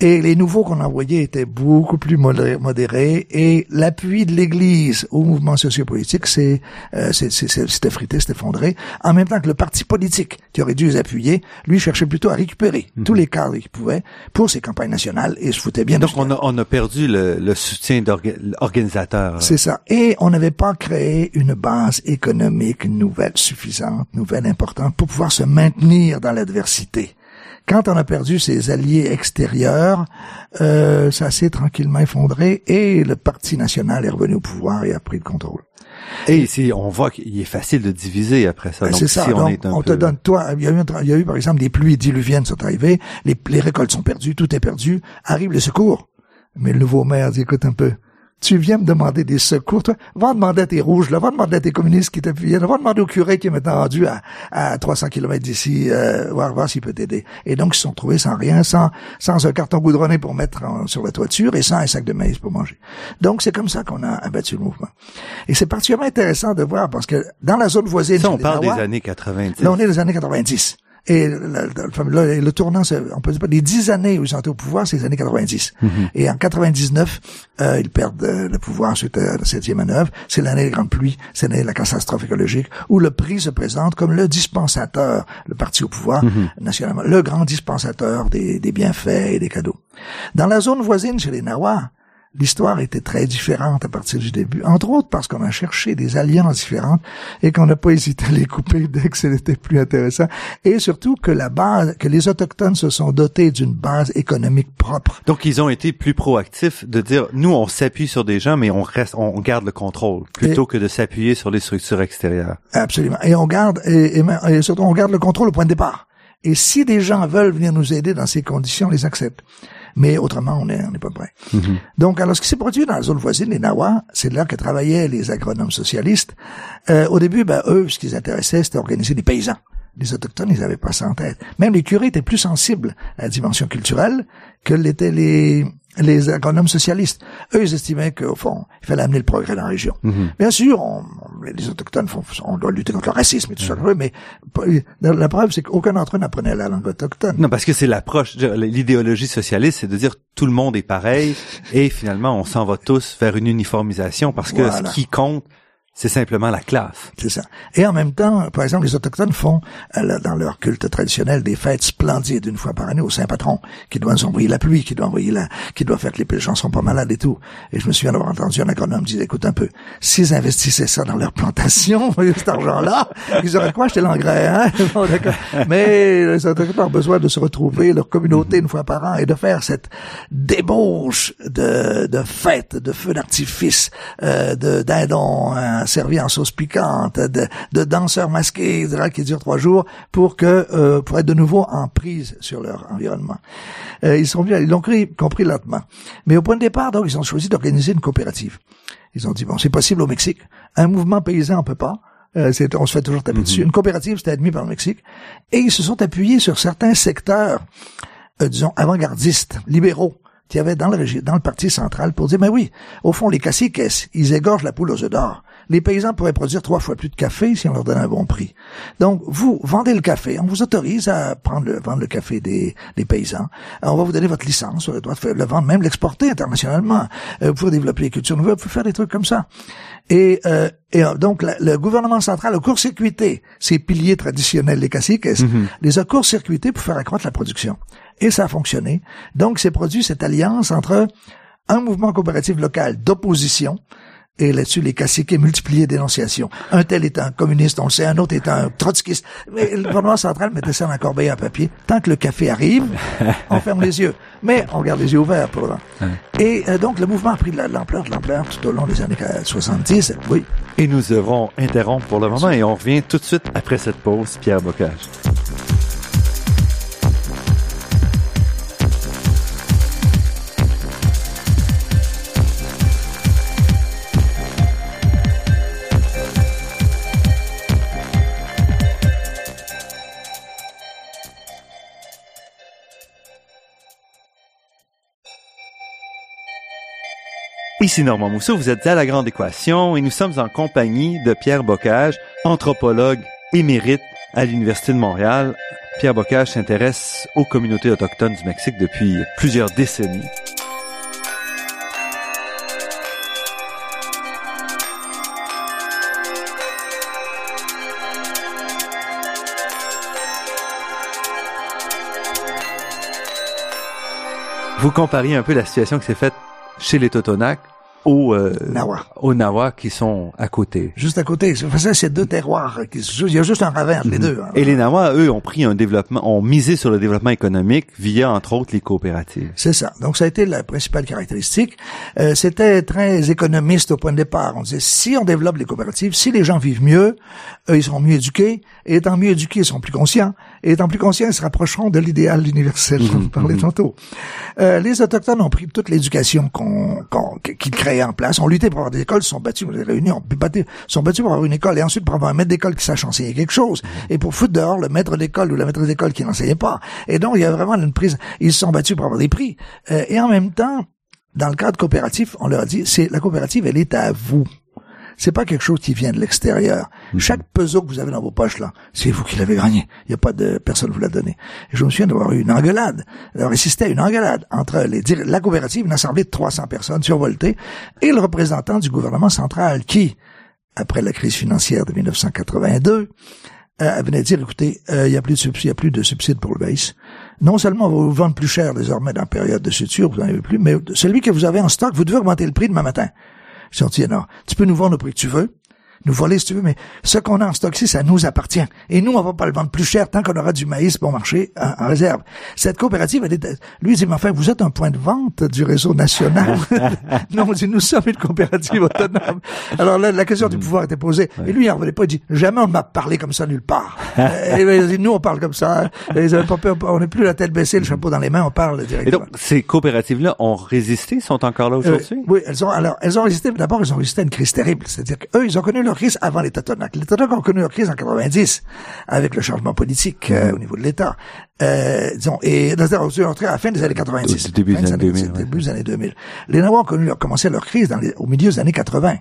Et les nouveaux qu'on envoyait étaient beaucoup plus modérés et l'appui de l'Église au mouvement sociopolitique c'est euh, c'était frité, c'était effondré. En même temps que le parti politique qui aurait dû les appuyer, lui cherchait plutôt à récupérer mhm. tous les cadres qu'il pouvait pour ses campagnes nationales et se foutait bien. Donc on a, on a perdu le, le soutien d'organisateurs. C'est ça. Et on n'avait pas créé une base économique nouvelle suffisante, nouvelle importante pour pouvoir se maintenir dans l'adversité. Quand on a perdu ses alliés extérieurs, euh, ça s'est tranquillement effondré et le Parti national est revenu au pouvoir et a pris le contrôle. Et ici, on voit qu'il est facile de diviser après ça. C'est ça. on, te donne, toi, il y, a eu, il y a eu, par exemple des pluies diluviennes sont arrivées, les, les récoltes sont perdues, tout est perdu, arrive le secours. Mais le nouveau maire dit, écoute un peu, tu viens me demander des secours, toi, va demander à tes rouges, là, va demander à tes communistes qui t'appuient, va demander au curé qui est maintenant rendu à, à 300 km d'ici, euh, voir, voir s'il peut t'aider. Et donc, ils se sont trouvés sans rien, sans, sans un carton goudronné pour mettre sur la toiture et sans un sac de maïs pour manger. Donc, c'est comme ça qu'on a abattu le mouvement. Et c'est particulièrement intéressant de voir parce que dans la zone voisine... Ça, on parle des années 90. Là, on est des années 90. Et le, le, le tournant, on peut dire pas les dix années où ils sont au pouvoir, c'est les années 90. Mhm. Et en 99, euh, ils perdent euh, le pouvoir suite à la septième manœuvre. C'est l'année des grandes pluies, c'est l'année de la catastrophe écologique, où le prix se présente comme le dispensateur, le parti au pouvoir Mhm. nationalement, le grand dispensateur des, des bienfaits et des cadeaux. Dans la zone voisine, chez les Nawa, l'histoire était très différente à partir du début. Entre autres parce qu'on a cherché des alliances différentes et qu'on n'a pas hésité à les couper *laughs* dès que c'était plus intéressant. Et surtout que la base, que les Autochtones se sont dotés d'une base économique propre. Donc, ils ont été plus proactifs de dire, nous, on s'appuie sur des gens, mais on reste, on garde le contrôle, plutôt que de s'appuyer sur les structures extérieures. Absolument. Et on garde, et, et, et surtout, on garde le contrôle au point de départ. Et si des gens veulent venir nous aider dans ces conditions, on les accepte. Mais autrement, on n'est on est pas prêt. Mhm. Donc, alors, ce qui s'est produit dans la zone voisine, les Nawa, c'est là que travaillaient les agronomes socialistes. Euh, au début, ben, eux, ce qui les intéressait, c'était organiser des paysans. Les Autochtones, ils n'avaient pas ça en tête. Même les curés étaient plus sensibles à la dimension culturelle que l'étaient les, les agronomes socialistes. Eux, ils estimaient qu'au fond, il fallait amener le progrès dans la région. Mhm. Bien sûr, on, les Autochtones, font, on doit lutter contre le racisme et tout ça, mais la preuve, c'est qu'aucun d'entre eux n'apprenait la langue autochtone. Non, parce que c'est l'approche, l'idéologie socialiste, c'est de dire tout le monde est pareil et finalement on s'en va tous vers une uniformisation parce que Voilà. ce qui compte, c'est simplement la classe. C'est ça. Et en même temps, par exemple, les Autochtones font, euh, dans leur culte traditionnel, des fêtes splendides une fois par année au Saint-Patron, qui doit nous envoyer la pluie, qui doit envoyer la, qui doit faire que les gens sont pas malades et tout. Et je me souviens d'avoir entendu un agronome dire, écoute un peu, s'ils investissaient ça dans leur plantation, *laughs* cet argent-là, ils auraient quoi acheter l'engrais, hein? *laughs* Mais les Autochtones ont besoin de se retrouver, leur communauté, une fois par an, et de faire cette débauche de, de fêtes, de feux d'artifice, euh, de dindons, hein, servis en sauce piquante, de, de danseurs masqués, etc., qui durent trois jours pour que euh, pour être de nouveau en prise sur leur environnement. Euh, ils sont ils l'ont compris, lentement. Mais au point de départ, donc, ils ont choisi d'organiser une coopérative. Ils ont dit bon, c'est possible au Mexique. Un mouvement paysan, on peut pas. Euh, on se fait toujours taper dessus. Une coopérative, c'était admis par le Mexique. Et ils se sont appuyés sur certains secteurs, euh, disons, avant-gardistes, libéraux, qu'il y avait dans le, dans le parti central pour dire, mais oui, au fond, les caciques, ils égorgent la poule aux œufs d'or. Les paysans pourraient produire trois fois plus de café si on leur donnait un bon prix. Donc, vous vendez le café, on vous autorise à prendre le, vendre le café des, des paysans. Euh, On va vous donner votre licence, vous avez le droit de faire- le vendre, même l'exporter internationalement. Euh, vous pouvez développer les cultures nouvelles, vous pouvez faire des trucs comme ça. Et, euh, et euh, donc, la- le gouvernement central a court-circuité ces piliers traditionnels, les caciques, les a court-circuités pour faire accroître la production. Et ça a fonctionné. Donc, s'est produit cette alliance entre un mouvement coopératif local d'opposition, et là-dessus, les caciques multipliaient dénonciations. Un tel est un communiste, on le sait, un autre est un trotskiste. Mais le gouvernement central mettait ça dans la corbeille à papier. Tant que le café arrive, on ferme les yeux. Mais on garde les yeux ouverts pour le Et euh, donc, le mouvement a pris de l'ampleur, de l'ampleur tout au long des années 70. Oui. Et nous devrons interrompre pour le moment et on revient tout de suite après cette pause, Pierre Bocage. Ici Normand Mousseau, vous êtes à La Grande Équation et nous sommes en compagnie de Pierre Bocage, anthropologue émérite à l'Université de Montréal. Pierre Bocage s'intéresse aux communautés autochtones du Mexique depuis plusieurs décennies. Vous compariez un peu la situation qui s'est faite chez les Totonacs aux, euh, Nawa. aux Nawa qui sont à côté. Juste à côté. C'est ça, c'est deux terroirs qui. Il y a juste un ravin entre les deux. hein. Et les Nawa, eux, ont pris un développement, ont misé sur le développement économique via, entre autres, les coopératives. C'est ça. Donc, ça a été la principale caractéristique. Euh, C'était très économiste au point de départ. On disait, si on développe les coopératives, si les gens vivent mieux, eux, ils seront mieux éduqués. Et étant mieux éduqués, ils seront plus conscients. Et étant plus conscients, ils se rapprocheront de l'idéal universel dont on parlait tantôt. Euh, les Autochtones ont pris toute l'éducation qu'on, qu'ils créaient en place, ont lutté pour avoir des écoles, sont battus, les réunions, puis battus, se sont battus pour avoir une école, et ensuite pour avoir un maître d'école qui sache enseigner quelque chose, et pour foutre dehors le maître d'école ou la maîtresse d'école qui n'enseignait pas. Et donc, il y a vraiment une prise, ils se sont battus pour avoir des prix. Euh, et en même temps, dans le cadre coopératif, on leur a dit, c'est la coopérative, elle est à vous. C'est pas quelque chose qui vient de l'extérieur. Mhm. Chaque peso que vous avez dans vos poches là, c'est vous qui l'avez gagné. Il n'y a pas de personne vous l'a donné. Et je me souviens d'avoir eu une engueulade, d'avoir assisté à une engueulade entre les, la coopérative, une assemblée de 300 personnes survoltées, et le représentant du gouvernement central qui, après la crise financière de 1982, euh, venait dire, écoutez, euh, il n'y a plus de subsides, il y a plus de subsides pour le maïs. Non seulement on va vous vendre plus cher désormais dans la période de suture, vous n'en avez plus, mais celui que vous avez en stock, vous devez augmenter le prix demain matin. Ont dit, non, tu peux nous vendre au prix que tu veux, nous voler si tu veux, mais ce qu'on a en stock ici, ça nous appartient. Et nous, on va pas le vendre plus cher tant qu'on aura du maïs bon marché en, en réserve. Cette coopérative, elle est, lui, il dit, mais enfin, vous êtes un point de vente du réseau national. *laughs* non, on dit, nous sommes une coopérative autonome. Alors là, la question du pouvoir était posée. Et lui, il en revenait pas, il dit, jamais on m'a parlé comme ça nulle part. *laughs* Et il dit, nous, on parle comme ça. Et ils avaient pas peur, on n'est plus la tête baissée, le chapeau dans les mains, on parle Et directement. donc, ces coopératives-là ont résisté, sont encore là aujourd'hui? Euh, oui, elles ont alors elles ont résisté. D'abord, elles ont résisté à une crise terrible. C'est-à-dire qu'eux, ils ont connu leur crise avant les Totonac. Les Totonac ont connu leur crise en 90 avec le changement politique euh, au niveau de l'État. Euh, disons, et dans à la fin des années 90, Au début des années 2000, ouais. début des années 2000. Les Nahuas ont connu, ont commencé leur crise dans les- au milieu des années 80,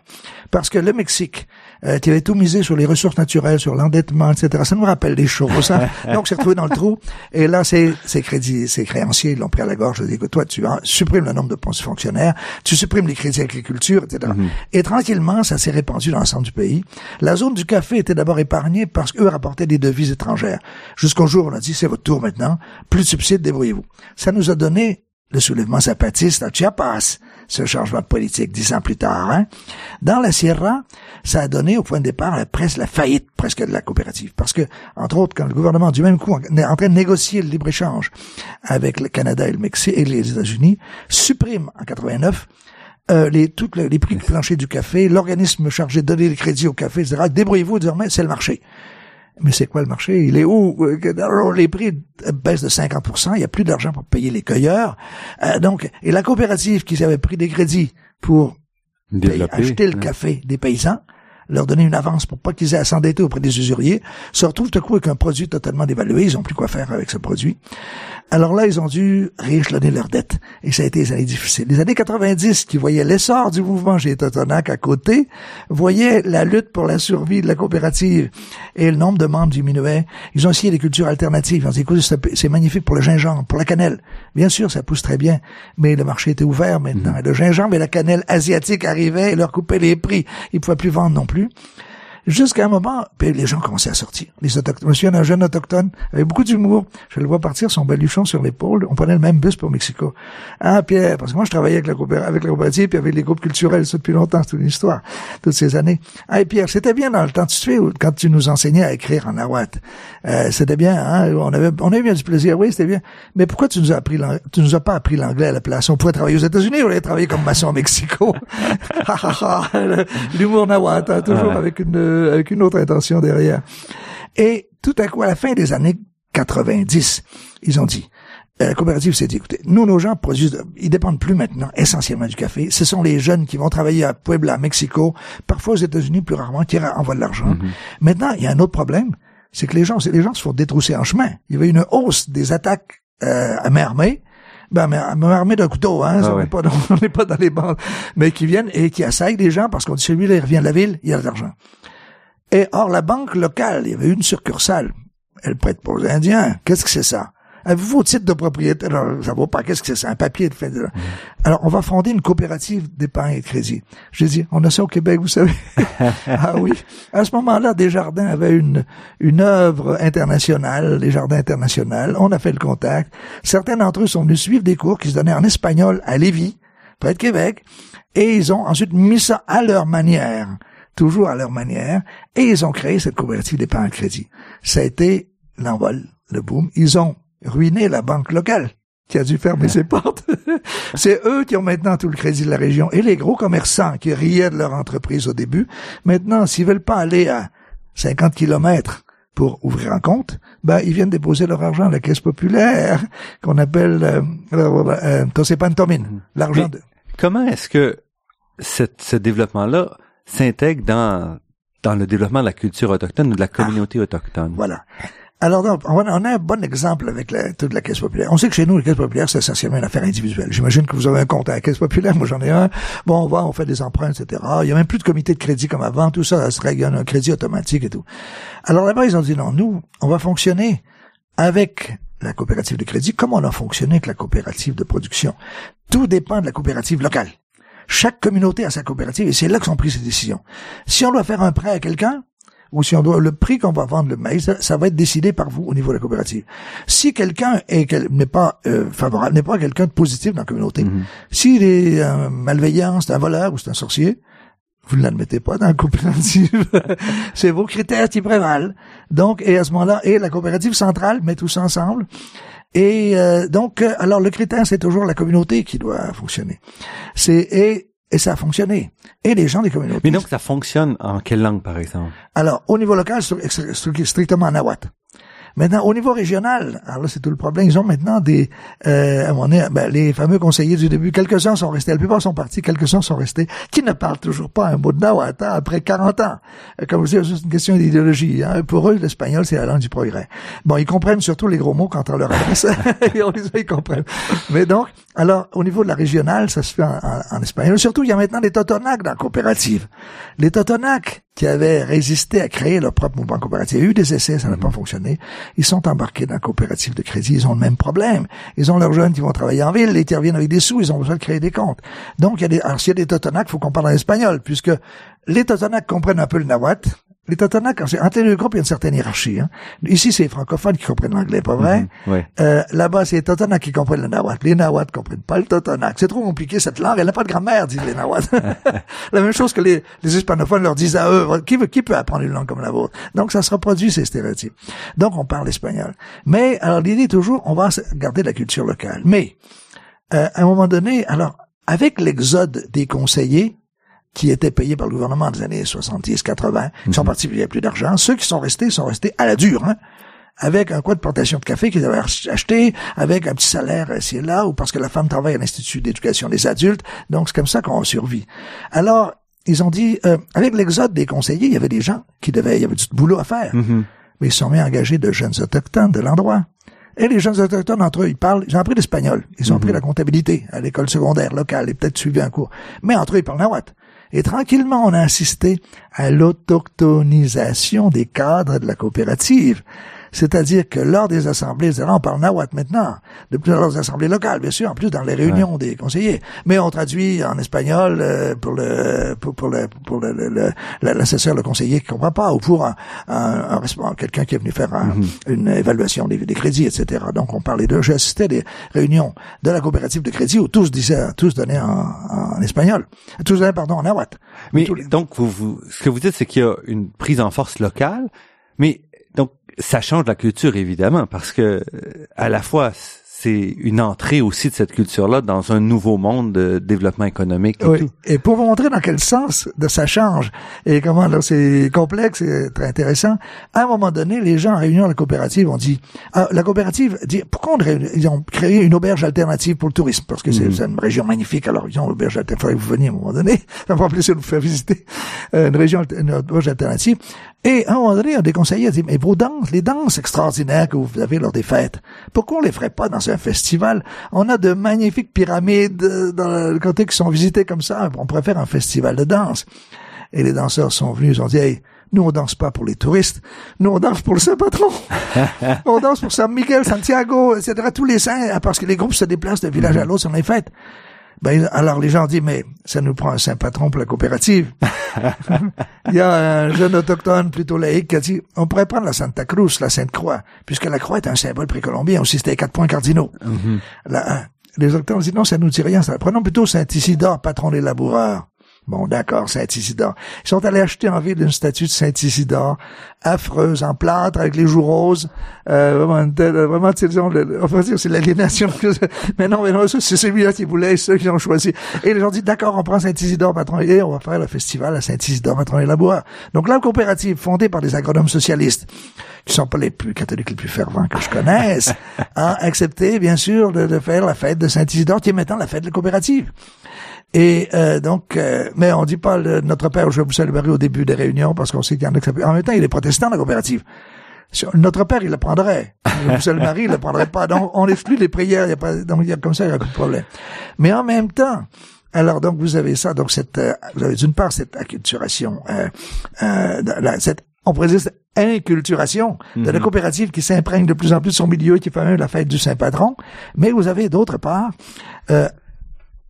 parce que le Mexique, euh, qui avait tout misé sur les ressources naturelles, sur l'endettement, etc. Ça nous rappelle des choses. Hein? *laughs* Donc, c'est retrouvé dans le trou. Et là, c'est ces crédits, ces créanciers, ils l'ont pris à la gorge. Je dis que toi, tu hein, supprimes le nombre de postes fonctionnaires, tu supprimes les crédits agriculture, etc. Et tranquillement, ça s'est répandu dans l'ensemble du pays. La zone du café était d'abord épargnée parce qu'eux rapportaient des devises étrangères. Jusqu'au jour où on a dit, c'est votre tour maintenant, plus de subsides, débrouillez-vous. Ça nous a donné le soulèvement zapatiste à Chiapas, ce changement de politique dix ans plus tard. Hein. Dans la Sierra, ça a donné au point de départ la, presque la faillite presque de la coopérative. Parce que, entre autres, quand le gouvernement du même coup est en train de négocier le libre-échange avec le Canada et le Mexique et les États-Unis, supprime en 89 euh, les, toutes les, les prix planchers du café, l'organisme chargé de donner les crédits au café, etc. Débrouillez-vous désormais, c'est le marché. Mais c'est quoi le marché? Il est où? Euh, Les prix baissent de 50%, il n'y a plus d'argent pour payer les cueilleurs. Euh, donc, et la coopérative qui avait pris des crédits pour. Acheter le Ouais. café des paysans, leur donner une avance pour pas qu'ils aient à s'endetter auprès des usuriers, se retrouvent tout à coup avec un produit totalement dévalué, ils ont plus quoi faire avec ce produit. Alors là, ils ont dû rééchelonner leurs dettes. Et ça a été des années difficiles. Les années 90, qui voyaient l'essor du mouvement chez Totonac à côté, voyaient la lutte pour la survie de la coopérative et le nombre de membres diminuait. Ils ont essayé des cultures alternatives. Ils ont dit, écoute, c'est- magnifique pour le gingembre, pour la cannelle. Bien sûr, ça pousse très bien, mais le marché était ouvert maintenant. Et le gingembre et la cannelle asiatique arrivaient et leur coupaient les prix. Ils pouvaient plus vendre non plus plus. Jusqu'à un moment, les gens commençaient à sortir. Les autochtones. Souviens d'un jeune autochtone avec beaucoup d'humour. Je le vois partir son baluchon sur l'épaule. On prenait le même bus pour Mexico. Ah, Pierre, parce que moi, je travaillais avec la, coopéra- avec la coopérative puis avec les groupes culturels, ça depuis longtemps, c'est toute une histoire, toutes ces années. Ah, Pierre, c'était bien dans le temps, tu te souviens, quand tu nous enseignais à écrire en nahuatl. Euh, c'était bien, hein, on avait, on avait bien du plaisir, oui, c'était bien. Mais pourquoi tu nous as appris tu nous as pas appris l'anglais à la place? On pourrait travailler aux États-Unis, on allait travailler comme maçon au Mexico. *laughs* L'humour nahuatl, hein, toujours Ouais. avec une, euh, avec une autre intention derrière. Et tout à coup, à la fin des années 90, ils ont dit, euh, la coopérative s'est dit, écoutez, nous, nos gens produisent, ils dépendent plus maintenant essentiellement du café. Ce sont les jeunes qui vont travailler à Puebla, à Mexico, parfois aux États-Unis, plus rarement, qui envoient de l'argent. Maintenant, il y a un autre problème, c'est que les gens, les gens se font détrousser en chemin. Il y avait une hausse des attaques euh, à main armée. Ben, mais à main armée d'un couteau, hein, ça, Ah on n'est pas, dans- *laughs* on n'est pas dans les bandes, mais qui viennent et qui assaillent des gens parce qu'on dit celui-là, il revient de la ville, il y a de l'argent. Et or, la banque locale, il y avait une succursale. Elle prête pour les Indiens. Qu'est-ce que c'est ça? Avez-vous vos titres de propriété? Alors, ça vaut pas. Qu'est-ce que c'est? Ça? Un papier de fait. de- Alors, on va fonder une coopérative d'épargne et de crédit. J'ai dit, on a ça au Québec, vous savez. *laughs* ah oui. À ce moment-là, Desjardins avait une, une œuvre internationale, les jardins internationaux. On a fait le contact. Certains d'entre eux sont venus suivre des cours qui se donnaient en espagnol à Lévis, près de Québec. Et ils ont ensuite mis ça à leur manière toujours à leur manière, et ils ont créé cette coopérative d'épargne crédit. Ça a été l'envol, le boom. Ils ont ruiné la banque locale qui a dû fermer ses portes. *laughs* C'est eux qui ont maintenant tout le crédit de la région. Et les gros commerçants qui riaient de leur entreprise au début, maintenant, s'ils veulent pas aller à 50 kilomètres pour ouvrir un compte, ben, ils viennent déposer leur argent à la caisse populaire, qu'on appelle, euh, euh, euh, Tosepantomine, l'argent de... Comment est-ce que ce développement-là s'intègre dans, dans le développement de la culture autochtone ou de la communauté autochtone? Voilà. Alors, donc, on a un bon exemple avec la, toute la caisse populaire. On sait que chez nous, la caisse populaire, c'est essentiellement une affaire individuelle. J'imagine que vous avez un compte à la caisse populaire. Moi, j'en ai un. Bon, on va, on fait des emprunts, etc. Il y a même plus de comité de crédit comme avant. Tout ça, ça se règle un crédit automatique et tout. Alors là-bas, ils ont dit non, nous, on va fonctionner avec la coopérative de crédit comme on a fonctionné avec la coopérative de production. Tout dépend de la coopérative locale. Chaque communauté a sa coopérative et c'est là que sont prises ces décisions. Si on doit faire un prêt à quelqu'un, ou si on doit le prix qu'on va vendre le maïs, ça, va être décidé par vous au niveau de la coopérative. Si quelqu'un n'est pas euh, favorable, n'est pas quelqu'un de positif dans la communauté, mm-hmm. s'il est malveillant, c'est un voleur ou c'est un sorcier, vous ne l'admettez pas dans la coopérative. *laughs* c'est vos critères qui prévalent. Donc, et à ce moment-là, et la coopérative centrale met tout ça ensemble. Et euh, donc, euh, alors le critère, c'est toujours la communauté qui doit fonctionner. C'est et et ça a fonctionné. Et les gens des communautés. Mais donc, ça fonctionne en quelle langue, par exemple? Alors, au niveau local, strictement en nahuatl. Maintenant, au niveau régional, alors là, c'est tout le problème. Ils ont maintenant des, euh, moment donné, ben, les fameux conseillers du début, quelques-uns sont restés, la plupart sont partis, quelques-uns sont restés, qui ne parlent toujours pas un mot de nahuatl après 40 ans. Euh, comme vous dites, c'est une question d'idéologie. Hein. Pour eux, l'espagnol, c'est la langue du progrès. Bon, ils comprennent surtout les gros mots quand on leur adresse. *laughs* ils comprennent. Mais donc, alors, au niveau de la régionale, ça se fait en, en, espagnol. Surtout, il y a maintenant des Totonacs dans la coopérative. Les Totonacs, qui avaient résisté à créer leur propre mouvement coopératif. Il y a eu des essais, ça n'a pas mhm. fonctionné. Ils sont embarqués dans la coopérative de crédit, ils ont le même problème. Ils ont leurs jeunes qui vont travailler en ville, ils reviennent avec des sous, ils ont besoin de créer des comptes. Donc, il y a des, alors s'il y a des Totonacs, il faut qu'on parle en espagnol, puisque les Totonacs comprennent un peu le nahuatl, les Totonacs, entre les deux groupes, il y a une certaine hiérarchie. Hein. Ici, c'est les francophones qui comprennent l'anglais, pas vrai? Mhm, euh, Là-bas, c'est les Totonacs qui comprennent le nahuatl. Les nahuatl comprennent pas le Totonac. C'est trop compliqué, cette langue. Elle n'a pas de grammaire, disent les nahuatl. *laughs* la même chose que les, les hispanophones leur disent à eux. Qui, veut, qui peut apprendre une langue comme la vôtre? Donc, ça se reproduit, ces stéréotypes. Donc, on parle espagnol. Mais, alors, l'idée toujours, on va garder la culture locale. Mais, euh, à un moment donné, alors, avec l'exode des conseillers, qui étaient payés par le gouvernement des années 70, 80, ils sont mhm. partis, il n'y a plus d'argent. Ceux qui sont restés sont restés à la dure, hein, avec un coin de plantation de café qu'ils avaient acheté, avec un petit salaire ici et là, ou parce que la femme travaille à l'Institut d'éducation des adultes. Donc, c'est comme ça qu'on survit. Alors, ils ont dit, euh, avec l'exode des conseillers, il y avait des gens qui devaient, il y avait du boulot à faire. Mhm. Mais ils sont mis à engager de jeunes autochtones de l'endroit. Et les jeunes autochtones, entre eux, ils parlent, ils ont appris l'espagnol. Ils ont appris mhm. la comptabilité à l'école secondaire locale et peut-être suivi un cours. Mais entre eux, ils parlent nahuatl. Et tranquillement, on a assisté à l'autochtonisation des cadres de la coopérative. C'est-à-dire que lors des assemblées, là on parle nahuatl maintenant, lors des assemblées locales, bien sûr, en plus dans les réunions des conseillers, mais on traduit en espagnol euh, pour le pour, pour le pour le, l'assesseur, le, conseiller qui comprend pas, ou pour un, un, un quelqu'un qui est venu faire mhm. une évaluation des, des, crédits, etc. Donc on parlait de, j'ai assisté à des réunions de la coopérative de crédit où tous disaient, tous donnaient en, en espagnol, tous donnaient pardon en nahuatl. Mais donc vous, vous, ce que vous dites, c'est qu'il y a une prise en force locale, mais ça change la culture évidemment parce que euh, à la fois c'est une entrée aussi de cette culture-là dans un nouveau monde de développement économique et tout. Et pour vous montrer dans quel sens de ça change et comment là c'est complexe et très intéressant, à un moment donné, les gens en réunion à la coopérative ont dit, ah, la coopérative dit, pourquoi on, ils ont créé une auberge alternative pour le tourisme? Parce que c'est mm. une région magnifique. Alors ils ont une auberge alternative, il faudrait que vous veniez à un moment donné, ça me fera plaisir de vous faire visiter euh, une région, une auberge alternative. Et à un moment donné, un des conseillers a dit, mais vos danses, les danses extraordinaires que vous avez lors des fêtes, pourquoi on les ferait pas dans un festival? On a de magnifiques pyramides euh, dans le côté qui sont visitées comme ça. On préfère un festival de danse. Et les danseurs sont venus, ils ont dit, hey, nous, on danse pas pour les touristes. Nous, on danse pour le Saint-Patron. *laughs* on danse pour San Miguel, Santiago, etc. Tous les saints, parce que les groupes se déplacent d'un village à l'autre sur les fêtes. Ben, alors les gens disent, mais ça nous prend un saint patron pour la coopérative. *laughs* Il y a un jeune autochtone plutôt laïque qui a dit, on pourrait prendre la Santa Cruz, la Sainte Croix, puisque la croix est un symbole précolombien, aussi c'était quatre points cardinaux. Mm-hmm. les autochtones disent, non, ça nous dit rien, ça. prenons plutôt Saint Isidore, patron des laboureurs. Bon, d'accord, Saint-Isidore. Ils sont allés acheter en ville une statue de Saint-Isidore, affreuse, en plâtre, avec les joues roses. Euh, vraiment, vraiment on va dire, c'est l'aliénation. mais non, mais non, c'est celui-là qui voulait, ceux qui ont choisi. Et les gens disent, d'accord, on prend Saint-Isidore, patron, et on va faire le festival à Saint-Isidore, patron et laboureur. Donc là, coopérative fondée par des agronomes socialistes, qui sont pas les plus catholiques les plus fervents que je connaisse, *laughs* a accepté, bien sûr, de, de faire la fête de Saint-Isidore, qui est maintenant la fête de la coopérative. Et euh, donc, euh, mais on dit pas le, notre père, je vous saluer au début des réunions parce qu'on sait qu'il y en a qui En même temps, il est protestant, la coopérative. Notre père, il le prendrait. Le seul *laughs* mari, il le prendrait pas. Donc, on exclut les prières. Il y a pas, donc, il y a comme ça, il y a pas de problème. Mais en même temps, alors donc vous avez ça, donc cette, euh, vous avez d'une part cette acculturation, euh, euh, cette on pourrait dire cette inculturation de la mhm. coopérative qui s'imprègne de plus en plus de son milieu et qui fait même la fête du Saint-Patron, mais vous avez d'autre part euh,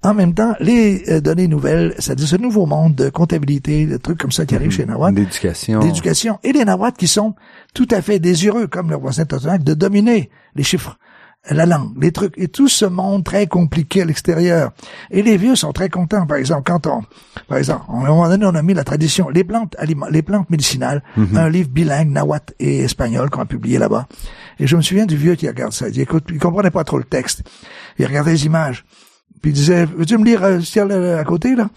en même temps, les euh, données nouvelles, c'est-à-dire ce nouveau monde de comptabilité, de trucs comme ça qui arrive mhm. chez Nawat. D'éducation. D'éducation. Et les Nawat qui sont tout à fait désireux, comme le voisin Totonac, de dominer les chiffres la langue, les trucs, et tout ce monde très compliqué à l'extérieur. Et les vieux sont très contents, par exemple, quand on, par exemple, à un moment donné, on a mis la tradition, les plantes les plantes médicinales, mhm. un livre bilingue, nahuatl et espagnol qu'on a publié là-bas. Et je me souviens du vieux qui regarde ça. Il dit, écoute, il comprenait pas trop le texte. Il regardait les images. Puis il disait, veux-tu me lire euh, ciel euh, à côté, là?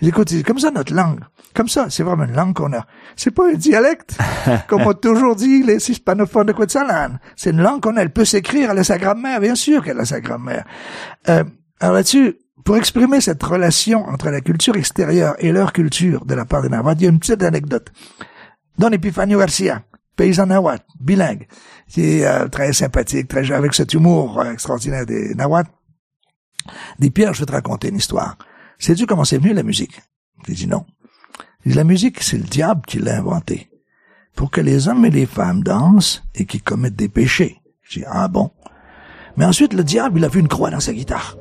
Il dit, écoute, c'est comme ça notre langue. Comme ça, c'est vraiment une langue qu'on a. C'est pas un dialecte, *laughs* comme on a toujours dit les hispanophones de Quetzalcoatl. C'est une langue qu'on a. Elle peut s'écrire, elle a sa grammaire, bien sûr qu'elle a sa grammaire. Euh, alors là-dessus, pour exprimer cette relation entre la culture extérieure et leur culture de la part des Nahuatl, il y a une petite anecdote. Don Epifanio Garcia, paysan Nahuatl, bilingue, qui est euh, très sympathique, très avec cet humour euh, extraordinaire des Nahuatl. Dit Pierre, je vais te raconter une histoire. Sais-tu comment c'est venu la musique? J'ai dit non. La musique, c'est le diable qui l'a inventée. Pour que les hommes et les femmes dansent et qu'ils commettent des péchés. J'ai dit, ah bon? Mais ensuite, le diable, il a vu une croix dans sa guitare.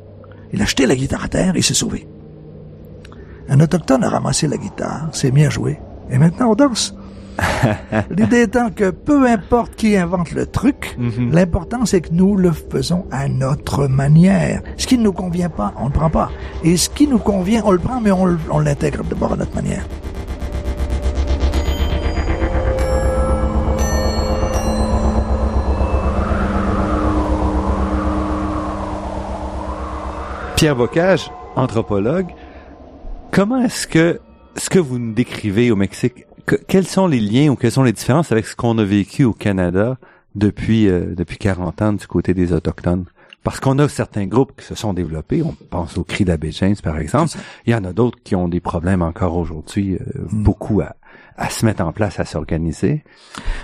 Il a jeté la guitare à terre et s'est sauvé. Un autochtone a ramassé la guitare, s'est mis à jouer, et maintenant on danse. *laughs* L'idée étant que peu importe qui invente le truc, mhm. l'important c'est que nous le faisons à notre manière. Ce qui ne nous convient pas, on ne le prend pas. Et ce qui nous convient, on le prend, mais on, l'intègre d'abord à notre manière. Pierre Bocage, anthropologue, comment est-ce que ce que vous nous décrivez au Mexique quels sont les liens ou quelles sont les différences avec ce qu'on a vécu au Canada depuis euh, depuis 40 ans du côté des autochtones? Parce qu'on a certains groupes qui se sont développés, on pense au cri d'abbé James par exemple, il y en a d'autres qui ont des problèmes encore aujourd'hui, euh, hmm. beaucoup à, à se mettre en place, à s'organiser.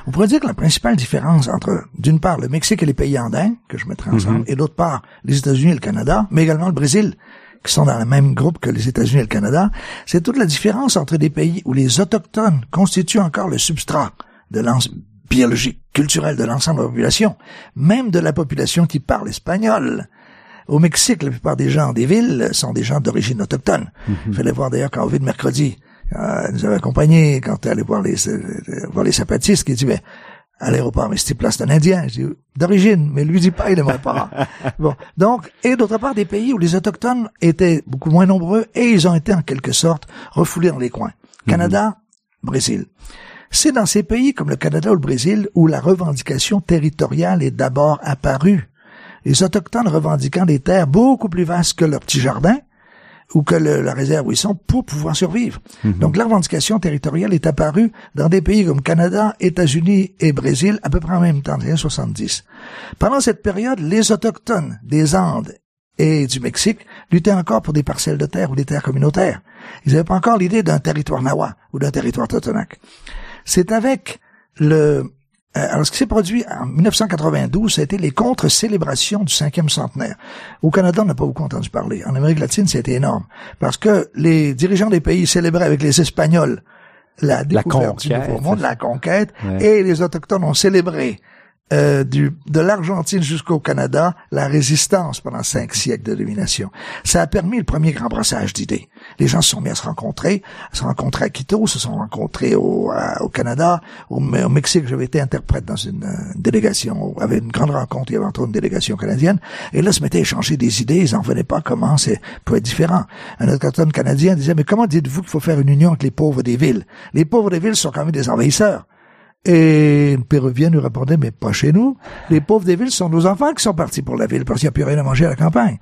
On pourrait dire que la principale différence entre, d'une part, le Mexique et les pays andins, que je mettrais ensemble, mhm. et d'autre part, les États-Unis et le Canada, mais également le Brésil, qui sont dans le même groupe que les États-Unis et le Canada, c'est toute la différence entre des pays où les autochtones constituent encore le substrat de l'ensemble biologique, culturel de l'ensemble de la population, même de la population qui parle espagnol. Au Mexique, la plupart des gens des villes sont des gens d'origine autochtone. Mm Il fallait voir d'ailleurs quand on vit de mercredi, euh, nous avait accompagnés quand on allait voir les, euh, voir les sympathistes qui disaient, à l'aéroport, mais c'était place d'un Indien, d'origine, mais lui dit pas, il est mon parent. bon, donc, et d'autre part, des pays où les autochtones étaient beaucoup moins nombreux et ils ont été en quelque sorte refoulés dans les coins. Mhm. Canada, Brésil. C'est dans ces pays comme le Canada ou le Brésil où la revendication territoriale est d'abord apparue. Les autochtones revendiquant des terres beaucoup plus vastes que leur petit jardin, ou que la réserve où ils sont pour pouvoir survivre. Mhm. Donc la revendication territoriale est apparue dans des pays comme Canada, États-Unis et Brésil à peu près en même temps, les années 70. Pendant cette période, les autochtones des Andes et du Mexique luttaient encore pour des parcelles de terre ou des terres communautaires. Ils n'avaient pas encore l'idée d'un territoire nawa ou d'un territoire totonac. C'est avec le alors, ce qui s'est produit en 1992, ça a été les contre-célébrations du cinquième centenaire. Au Canada, on n'a pas beaucoup entendu parler. En Amérique latine, c'était énorme. Parce que les dirigeants des pays célébraient avec les Espagnols la découverte du Nouveau Monde, la conquête, et les Autochtones ont célébré euh, du, de l'Argentine jusqu'au Canada, la résistance pendant cinq siècles de domination. Ça a permis le premier grand brassage d'idées. Les gens se sont mis à se rencontrer, se rencontrer à Quito, se sont rencontrés au, au Canada, au, Mexique. J'avais été interprète dans une, euh, délégation, avait une grande rencontre, il y avait entre une délégation canadienne, et là se mettaient à échanger des idées, ils n'en venaient pas comment c'est peut être différent. Un autochtone canadien disait, mais comment dites-vous qu'il faut faire une union avec les pauvres des villes? Les pauvres des villes sont quand même des envahisseurs. Et une Péruvienne nous répondait, mais pas chez nous. Les pauvres des villes sont nos enfants qui sont partis pour la ville parce qu'il n'y a plus rien à manger à la campagne.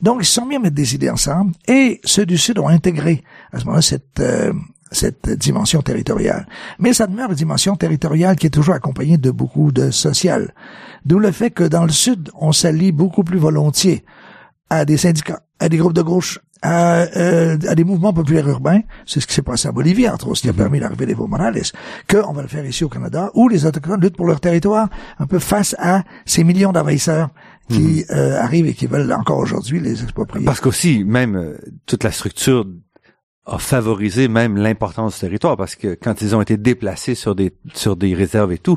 Donc, ils sont mis à mettre des idées ensemble et ceux du Sud ont intégré à ce moment-là cette, euh, cette dimension territoriale. Mais ça demeure une dimension territoriale qui est toujours accompagnée de beaucoup de social. D'où le fait que dans le Sud, on s'allie beaucoup plus volontiers à des syndicats à des groupes de gauche, à, euh, à des mouvements populaires urbains, c'est ce qui s'est passé en Bolivie, entre autres, ce qui a permis l'arrivée d'Evo Morales, qu'on va le faire ici au Canada, où les Autochtones luttent pour leur territoire, un peu face à ces millions d'envahisseurs qui euh, arrivent et qui veulent encore aujourd'hui les exproprier. Parce qu'aussi, même euh, toute la structure a favorisé même l'importance du territoire, parce que quand ils ont été déplacés sur des sur des réserves et tout,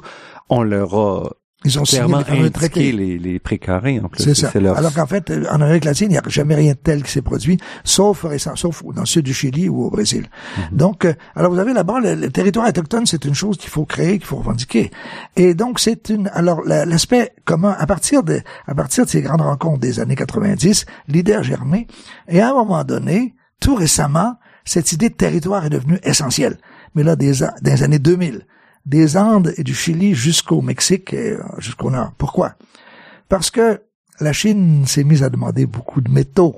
on leur a Ils ont signé clairement fameux indiqué les, les précarés en plus. C'est ça. leur- Alors qu'en fait, euh, en Amérique latine, il n'y a jamais rien de tel qui s'est produit, sauf récent, sauf dans le sud du Chili ou au Brésil. Mhm. Donc, euh, alors vous avez là-bas le, le territoire autochtone, c'est une chose qu'il faut créer, qu'il faut revendiquer. Et donc c'est une. Alors la- l'aspect commun à partir de à partir de ces grandes rencontres des années 90, l'idée a germé. Et à un moment donné, tout récemment, cette idée de territoire est devenue essentielle. Mais là, des, les années 2000, des Andes et du Chili jusqu'au Mexique et euh, jusqu'au nord. Pourquoi? Parce que la Chine s'est mise à demander beaucoup de métaux.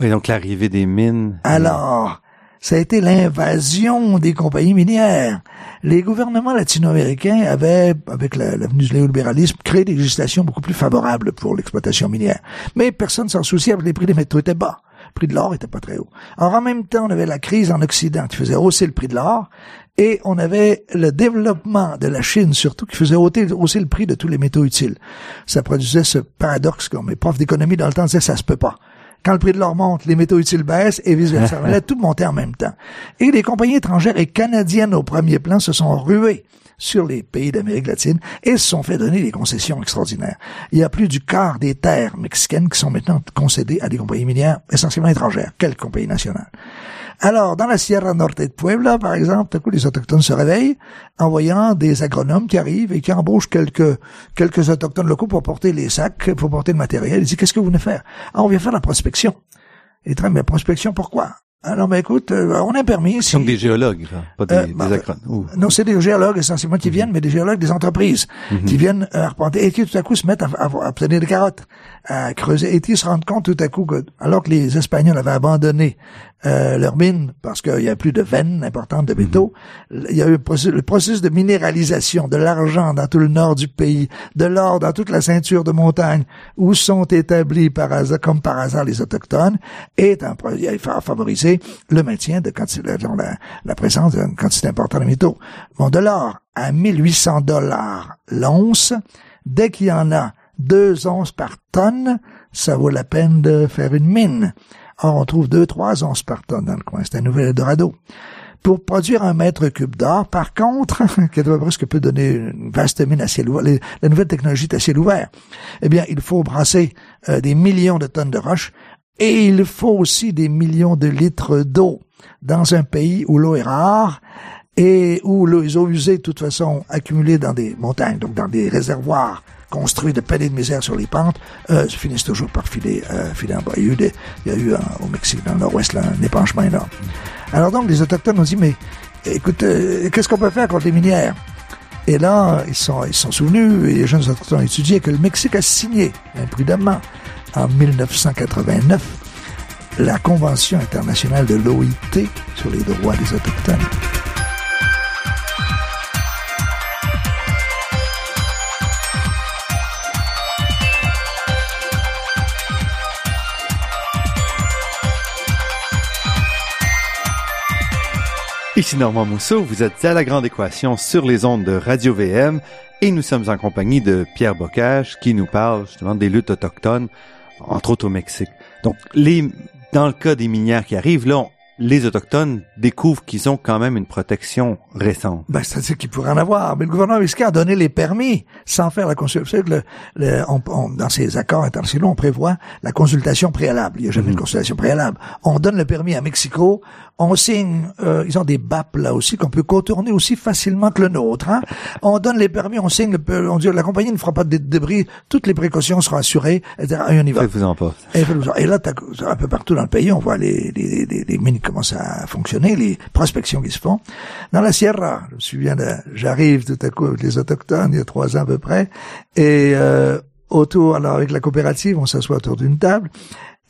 Et donc l'arrivée des mines. Alors, ça a été l'invasion des compagnies minières. Les gouvernements latino-américains avaient, avec la, la venue du néolibéralisme, créé des législations beaucoup plus favorables pour l'exploitation minière. Mais personne s'en souciait, parce que les prix des métaux étaient bas. Le prix de l'or était pas très haut. Alors, en même temps, on avait la crise en Occident qui faisait hausser le prix de l'or, et on avait le développement de la Chine, surtout, qui faisait hausser, hausser le prix de tous les métaux utiles. Ça produisait ce paradoxe que mes profs d'économie dans le temps disaient, ça se peut pas. Quand le prix de l'or monte, les métaux utiles baissent et vice-versa. *laughs* Là, tout montait en même temps. Et les compagnies étrangères et canadiennes au premier plan se sont ruées sur les pays d'Amérique latine et se sont fait donner des concessions extraordinaires. Il y a plus du quart des terres mexicaines qui sont maintenant concédées à des compagnies minières essentiellement étrangères. Quelle compagnie nationale? Alors, dans la Sierra Norte de Puebla, par exemple, tout à coup, les Autochtones se réveillent en voyant des agronomes qui arrivent et qui embauchent quelques, quelques Autochtones locaux pour porter les sacs, pour porter le matériel. Ils disent, qu'est-ce que vous venez faire? Ah, on vient faire la prospection. Et très, mais prospection, pourquoi? Alors, ben écoute, euh, on a permis. Si... Donc des géologues, là, pas des, Euh, des bah, acrones. Non, c'est des géologues essentiellement qui viennent, mais des géologues des entreprises qui viennent euh, arpenter et qui tout à coup se mettent à, à, à obtenir des carottes, à creuser et qui se rendent compte tout à coup que, alors que les Espagnols avaient abandonné euh, leurs mines parce qu'il y a plus de veines importantes de métaux, il y a eu le processus, de minéralisation de l'argent dans tout le nord du pays, de l'or dans toute la ceinture de montagne où sont établis par hasard, comme par hasard les autochtones, est un il a favorisé le maintien de quantité, la, la, la présence d'une quantité importante de métaux. Bon, de l'or à 1800 dollars l'once, dès qu'il y en a deux onces par tonne, ça vaut la peine de faire une mine. Or, on trouve deux, trois onces par tonne dans le coin. C'est un nouvel Eldorado. Pour produire un mètre cube d'or, par contre, *laughs* qui est à peut donner une vaste mine à ciel ouvert, la nouvelle technologie est à ciel ouvert, eh bien, il faut brasser euh, des millions de tonnes de roches et il faut aussi des millions de litres d'eau dans un pays où l'eau est rare et où les eaux usées, de toute façon, accumulées dans des montagnes, donc dans des réservoirs construits de paniers de misère sur les pentes, euh, se finissent toujours par filer, euh, filer en bas. Il y a eu, euh, au Mexique, dans le nord-ouest, un épanchement énorme. Alors donc, les Autochtones ont dit, mais écoute, euh, qu'est-ce qu'on peut faire contre les minières? Et là, ils sont, ils sont souvenus, et les jeunes autochtones ont étudié, que le Mexique a signé, imprudemment, en 1989, la Convention internationale de l'OIT sur les droits des Autochtones. Ici Normand Mousseau, vous êtes à la grande équation sur les ondes de Radio VM et nous sommes en compagnie de Pierre Bocage qui nous parle justement des luttes autochtones, entre autres au Mexique. Donc, les, dans le cas des minières qui arrivent, là, les Autochtones découvrent qu'ils ont quand même une protection récente. Ben, c'est-à-dire qu'il pourrait en avoir. Mais le gouvernement mexicain a donné les permis sans faire la consultation. Vous le, le- on- on- dans ces accords internationaux, on prévoit la consultation préalable. Il n'y a jamais de consultation préalable. On donne le permis à Mexico. On signe, euh, ils ont des BAP là aussi qu'on peut contourner aussi facilement que le nôtre. Hein? On donne les permis, on signe, le, on dit la compagnie ne fera pas de débris, toutes les précautions seront assurées, etc. Et on y va. Faites-vous en pas. Et, et là, un peu partout dans le pays, on voit les, les, les, les mines commencent à fonctionner, les prospections qui se font. Dans la Sierra, je me souviens, j'arrive tout à coup avec les autochtones, il y a trois ans à peu près, et euh, autour, alors avec la coopérative, on s'assoit autour d'une table,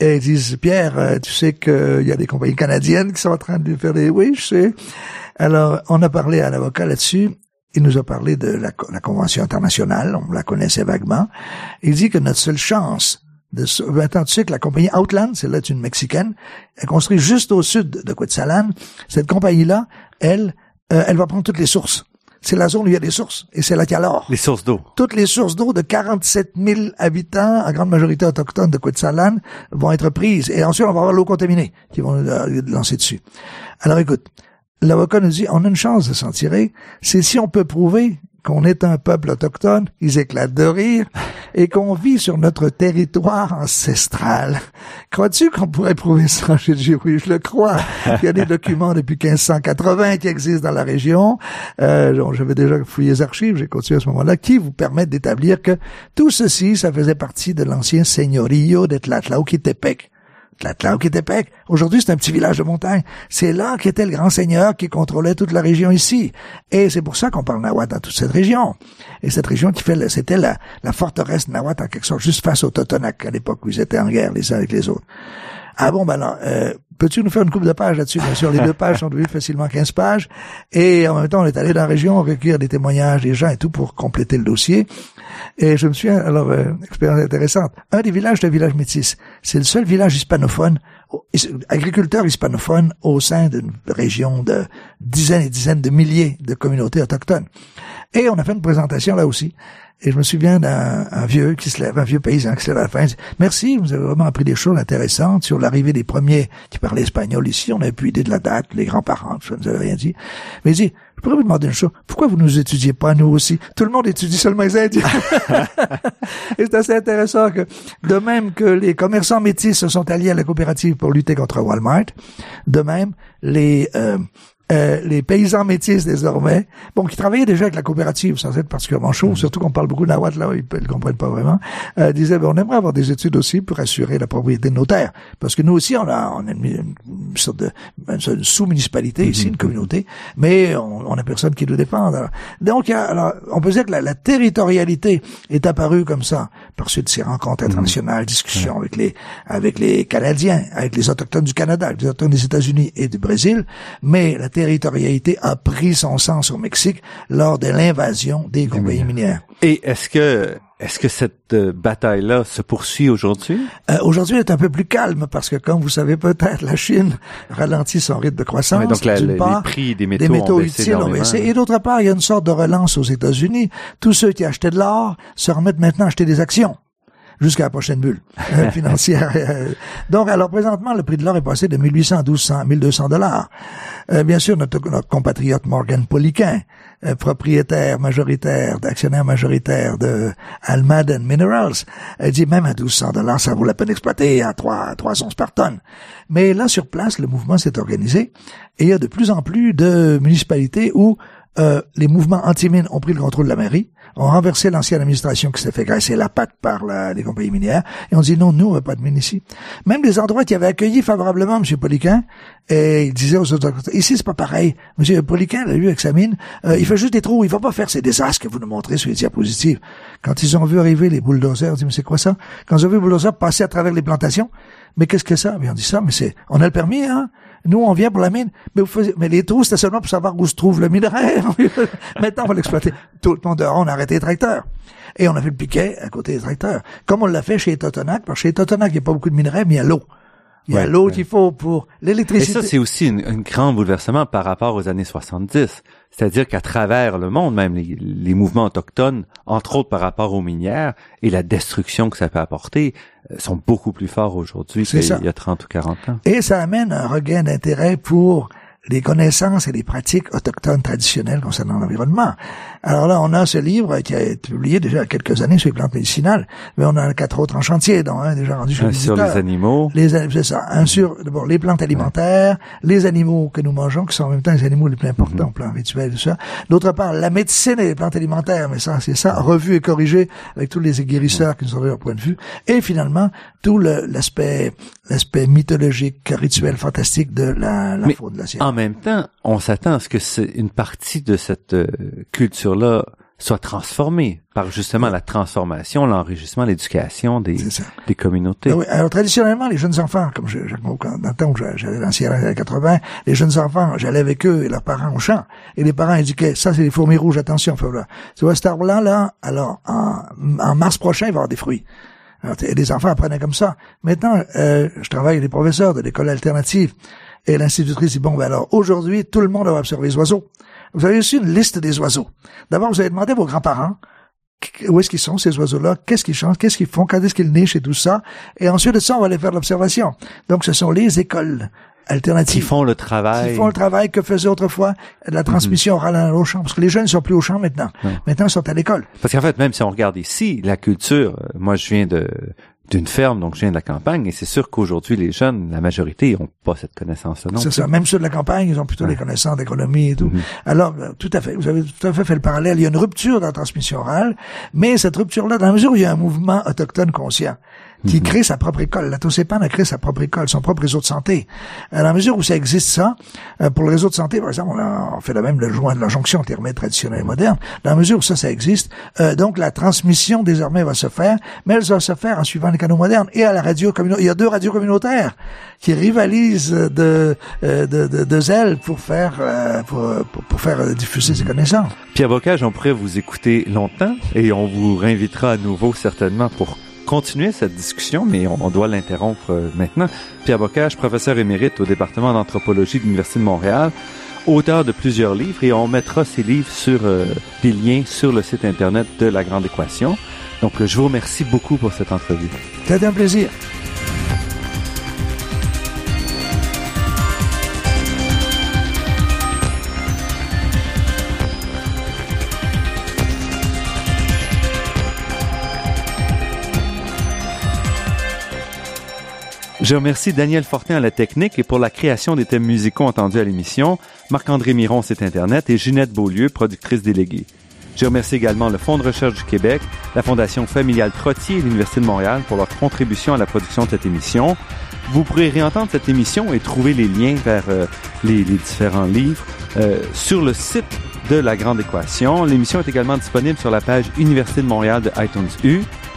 et ils disent, Pierre, euh, tu sais qu'il y a des compagnies canadiennes qui sont en train de faire des... Oui, je sais. Alors, on a parlé à l'avocat là-dessus, il nous a parlé de la Convention internationale, on la connaissait vaguement. Il dit que notre seule chance de maintenant tu sais que la compagnie Outland, c'est là une mexicaine, elle construit juste au sud de Quetzalhan. Cette compagnie-là, elle, euh, elle va prendre toutes les sources. C'est la zone où il y a des sources et c'est là qu'il y a l'or. Les sources d'eau. Toutes les sources d'eau de 47 000 habitants, à grande majorité autochtones de Quetzalhan, vont être prises. Et ensuite, on va avoir l'eau contaminée qui vont euh, lancer dessus. Alors écoute, l'avocat nous dit, on a une chance de s'en tirer, c'est si on peut prouver qu'on est un peuple autochtone, ils éclatent de rire, et qu'on vit sur notre territoire ancestral. Crois-tu qu'on pourrait prouver ça? *laughs* Dit oui, je le crois. Il y a des documents depuis 1580 qui existent dans la région. Euh, J'avais déjà fouillé les archives, j'ai continué à ce moment-là, qui vous permettent d'établir que tout ceci, ça faisait partie de l'ancien seigneurio de. Tlatlauquitepec. Aujourd'hui, c'est un petit village de montagne. C'est là qu'était le grand seigneur qui contrôlait toute la région ici. Et c'est pour ça qu'on parle nahuatl dans toute cette région. Et cette région qui fait, c'était la, la forteresse nahuatl en quelque sorte, juste face aux Totonac à l'époque où ils étaient en guerre les uns avec les autres. Ah bon, ben alors, euh, peux-tu nous faire une coupe de pages là-dessus? Bien sûr, les deux pages sont devenues facilement 15 pages. Et en même temps, on est allé dans la région recueillir des témoignages des gens et tout pour compléter le dossier. Et je me suis, alors, euh, expérience intéressante. Un des villages, un village métis. C'est le seul village hispanophone, agriculteur hispanophone au sein d'une région de dizaines et dizaines de milliers de communautés autochtones. Et on a fait une présentation là aussi. Et je me souviens d'un vieux qui se lève, un vieux paysan qui se lève à la fin. Dit, Merci, vous avez vraiment appris des choses intéressantes sur l'arrivée des premiers qui parlaient espagnol ici. On a pu idée de la date, les grands-parents, je ne vous avez rien dit. Mais il dit, je pourrais vous demander une chose? Pourquoi vous nous étudiez pas, nous aussi? Tout le monde étudie seulement les Indiens. *laughs* Et c'est assez intéressant que, de même que les commerçants métis se sont alliés à la coopérative pour lutter contre Walmart, de même, les, euh, euh, les paysans métis désormais, bon, qui travaillaient déjà avec la coopérative sans être particulièrement chaud, mm-hmm. surtout qu'on parle beaucoup de nahuatl là, ils ne comprennent pas vraiment, euh, disaient, ben, on aimerait avoir des études aussi pour assurer la propriété de nos terres. Parce que nous aussi, on a, on a une, sorte de une sous-municipalité ici, une mm-hmm. communauté, mais on, on a personne qui nous défend. Donc, alors, on peut dire que la, la, territorialité est apparue comme ça, par suite de ces rencontres mm-hmm. internationales, discussions avec les avec les Canadiens, avec les autochtones du Canada, les autochtones des États-Unis et du Brésil, mais la territorialité a pris son sens au Mexique lors de l'invasion des compagnies minières. Et est-ce que est-ce que cette euh, bataille-là se poursuit aujourd'hui? Euh, aujourd'hui, elle est un peu plus calme parce que, comme vous savez peut-être, la Chine ralentit son rythme de croissance. donc, la, les prix des métaux, des métaux utiles ont baissé. Et d'autre part, il y a une sorte de relance aux États-Unis. Tous ceux qui achetaient de l'or se remettent maintenant à acheter des actions jusqu'à la prochaine bulle euh, *laughs* financière. Donc, alors présentement, le prix de l'or est passé de 1800 à 1200, 1200 dollars. Euh, bien sûr, notre, compatriote Morgan Poliquin, euh, propriétaire majoritaire, d'actionnaire majoritaire de Almaden Minerals, dit même à 1200 dollars, ça vaut la peine d'exploiter à 3, 3 onces par tonne. Mais là, sur place, le mouvement s'est organisé et il y a de plus en plus de municipalités où euh, les mouvements anti-mines ont pris le contrôle de la mairie, ont renversé l'ancienne administration qui s'est fait graisser la patte par les compagnies minières, et on dit non, nous, on veut pas de mines ici. Même des endroits qui avaient accueilli favorablement M. Poliquin, et il disait aux autres, ici, c'est pas pareil. M. Poliquin, lui, avec sa mine, euh, il fait juste des trous, il va pas faire ces désastres que vous nous montrez sur les diapositives. Quand ils ont vu arriver les bulldozers, on dit, mais c'est quoi ça? Quand ils ont vu les bulldozers passer à travers les plantations, mais qu'est-ce que ça? Mais on dit ça, mais c'est, on a le permis, hein? Nous, on vient pour la mine, mais, vous mais les trous, c'était seulement pour savoir où se trouve le minerai. *laughs* Maintenant, on va l'exploiter. Tout le monde dehors, on a arrêté les tracteurs. Et on a fait le piquet à côté des tracteurs. Comme on l'a fait chez Totonac, parce que chez Totonac, il n'y a pas beaucoup de minerais, mais il y a l'eau. Il y a l'eau qu'il faut pour l'électricité. Et ça, c'est aussi un grand bouleversement par rapport aux années 70. C'est-à-dire qu'à travers le monde, même les, mouvements autochtones, entre autres par rapport aux minières et la destruction que ça peut apporter, sont beaucoup plus forts aujourd'hui qu'il y a 30 ou 40 ans. Et ça amène un regain d'intérêt pour les connaissances et les pratiques autochtones traditionnelles concernant l'environnement. Alors là, on a ce livre qui a été publié déjà il y a quelques années sur les plantes médicinales, mais on a quatre autres en chantier, dont un déjà rendu sur, les sur les animaux. Les, c'est ça. Un sur d'abord les plantes alimentaires, les animaux que nous mangeons, qui sont en même temps les animaux les plus importants, mm plan rituel, tout ça. D'autre part, la médecine et les plantes alimentaires, mais ça, c'est ça, revu et corrigé avec tous les guérisseurs qui nous ont donné leur point de vue. Et finalement, tout l'aspect l'aspect mythologique, rituel, fantastique de la, la faune de la science en même temps, on s'attend à ce que une partie de cette euh, culture-là soit transformée par justement la transformation, l'enrichissement, l'éducation des, des communautés. Ben oui. Alors traditionnellement, les jeunes enfants, comme je, je dans le temps où j'allais dans Sierra 80, les jeunes enfants, j'allais avec eux et leurs parents au champ, et les parents indiquaient, ça c'est les fourmis rouges, attention, Tu vois, cet arbre-là, là, alors en, en mars prochain, il va y avoir des fruits. et les enfants apprenaient comme ça. Maintenant, euh, je travaille avec les professeurs de l'école alternative. Et l'institutrice dit, bon, ben alors, aujourd'hui, tout le monde va observer les oiseaux. Vous avez aussi une liste des oiseaux. D'abord, vous allez demander à vos grands-parents où est-ce qu'ils sont, ces oiseaux-là, qu'est-ce qu'ils chantent, qu'est-ce qu'ils font, quand est-ce qu'ils nichent et tout ça? Et ensuite de ça, on va aller faire l'observation. Donc, ce sont les écoles alternatives. Qui font le travail. Qui font le travail que faisait autrefois la transmission orale au champ. Parce que les jeunes ne sont plus au champ maintenant. Maintenant, ils sont à l'école. Parce qu'en fait, même si on regarde ici, la culture, euh, moi, je viens de, d'une ferme, donc je viens de la campagne, et c'est sûr qu'aujourd'hui, les jeunes, la majorité, n'ont pas cette connaissance-là. C'est ça. Même ceux de la campagne, ils ont plutôt des connaissances d'économie et tout. Mm-hmm. Alors, euh, tout à fait. Vous avez tout à fait fait le parallèle. Il y a une rupture dans la transmission orale, mais cette rupture-là, dans la mesure où il y a un mouvement autochtone conscient, qui mhm. crée sa propre école. La Tosépan a créé sa propre école, son propre réseau de santé. À la mesure où ça existe ça, euh, pour le réseau de santé, par exemple, on, fait la même le joint de la jonction intermède traditionnelle et moderne. Dans la mesure où ça, ça existe, euh, donc la transmission désormais va se faire, mais elle va se faire en suivant les canaux modernes. Et à la radio communautaire, il y a deux radios communautaires qui rivalisent de euh, de, de, de zèle pour faire pour, pour, faire diffuser ces connaissances. Pierre Bocage, on pourrait vous écouter longtemps et on vous réinvitera à nouveau certainement pour continuer cette discussion, mais on, doit l'interrompre euh, maintenant. Pierre Bocage, professeur émérite au département d'anthropologie de l'Université de Montréal, auteur de plusieurs livres, et on mettra ces livres sur euh, des liens sur le site internet de La Grande Équation. Donc, je vous remercie beaucoup pour cette entrevue. C'était un plaisir. Je remercie Daniel Fortin à la technique et pour la création des thèmes musicaux entendus à l'émission, Marc-André Miron, site Internet, et Ginette Beaulieu, productrice déléguée. Je remercie également le Fonds de recherche du Québec, la Fondation familiale Trottier et l'Université de Montréal pour leur contribution à la production de cette émission. Vous pourrez réentendre cette émission et trouver les liens vers euh, les, différents livres euh, sur le site de La Grande Équation. L'émission est également disponible sur la page Université de Montréal de iTunes U.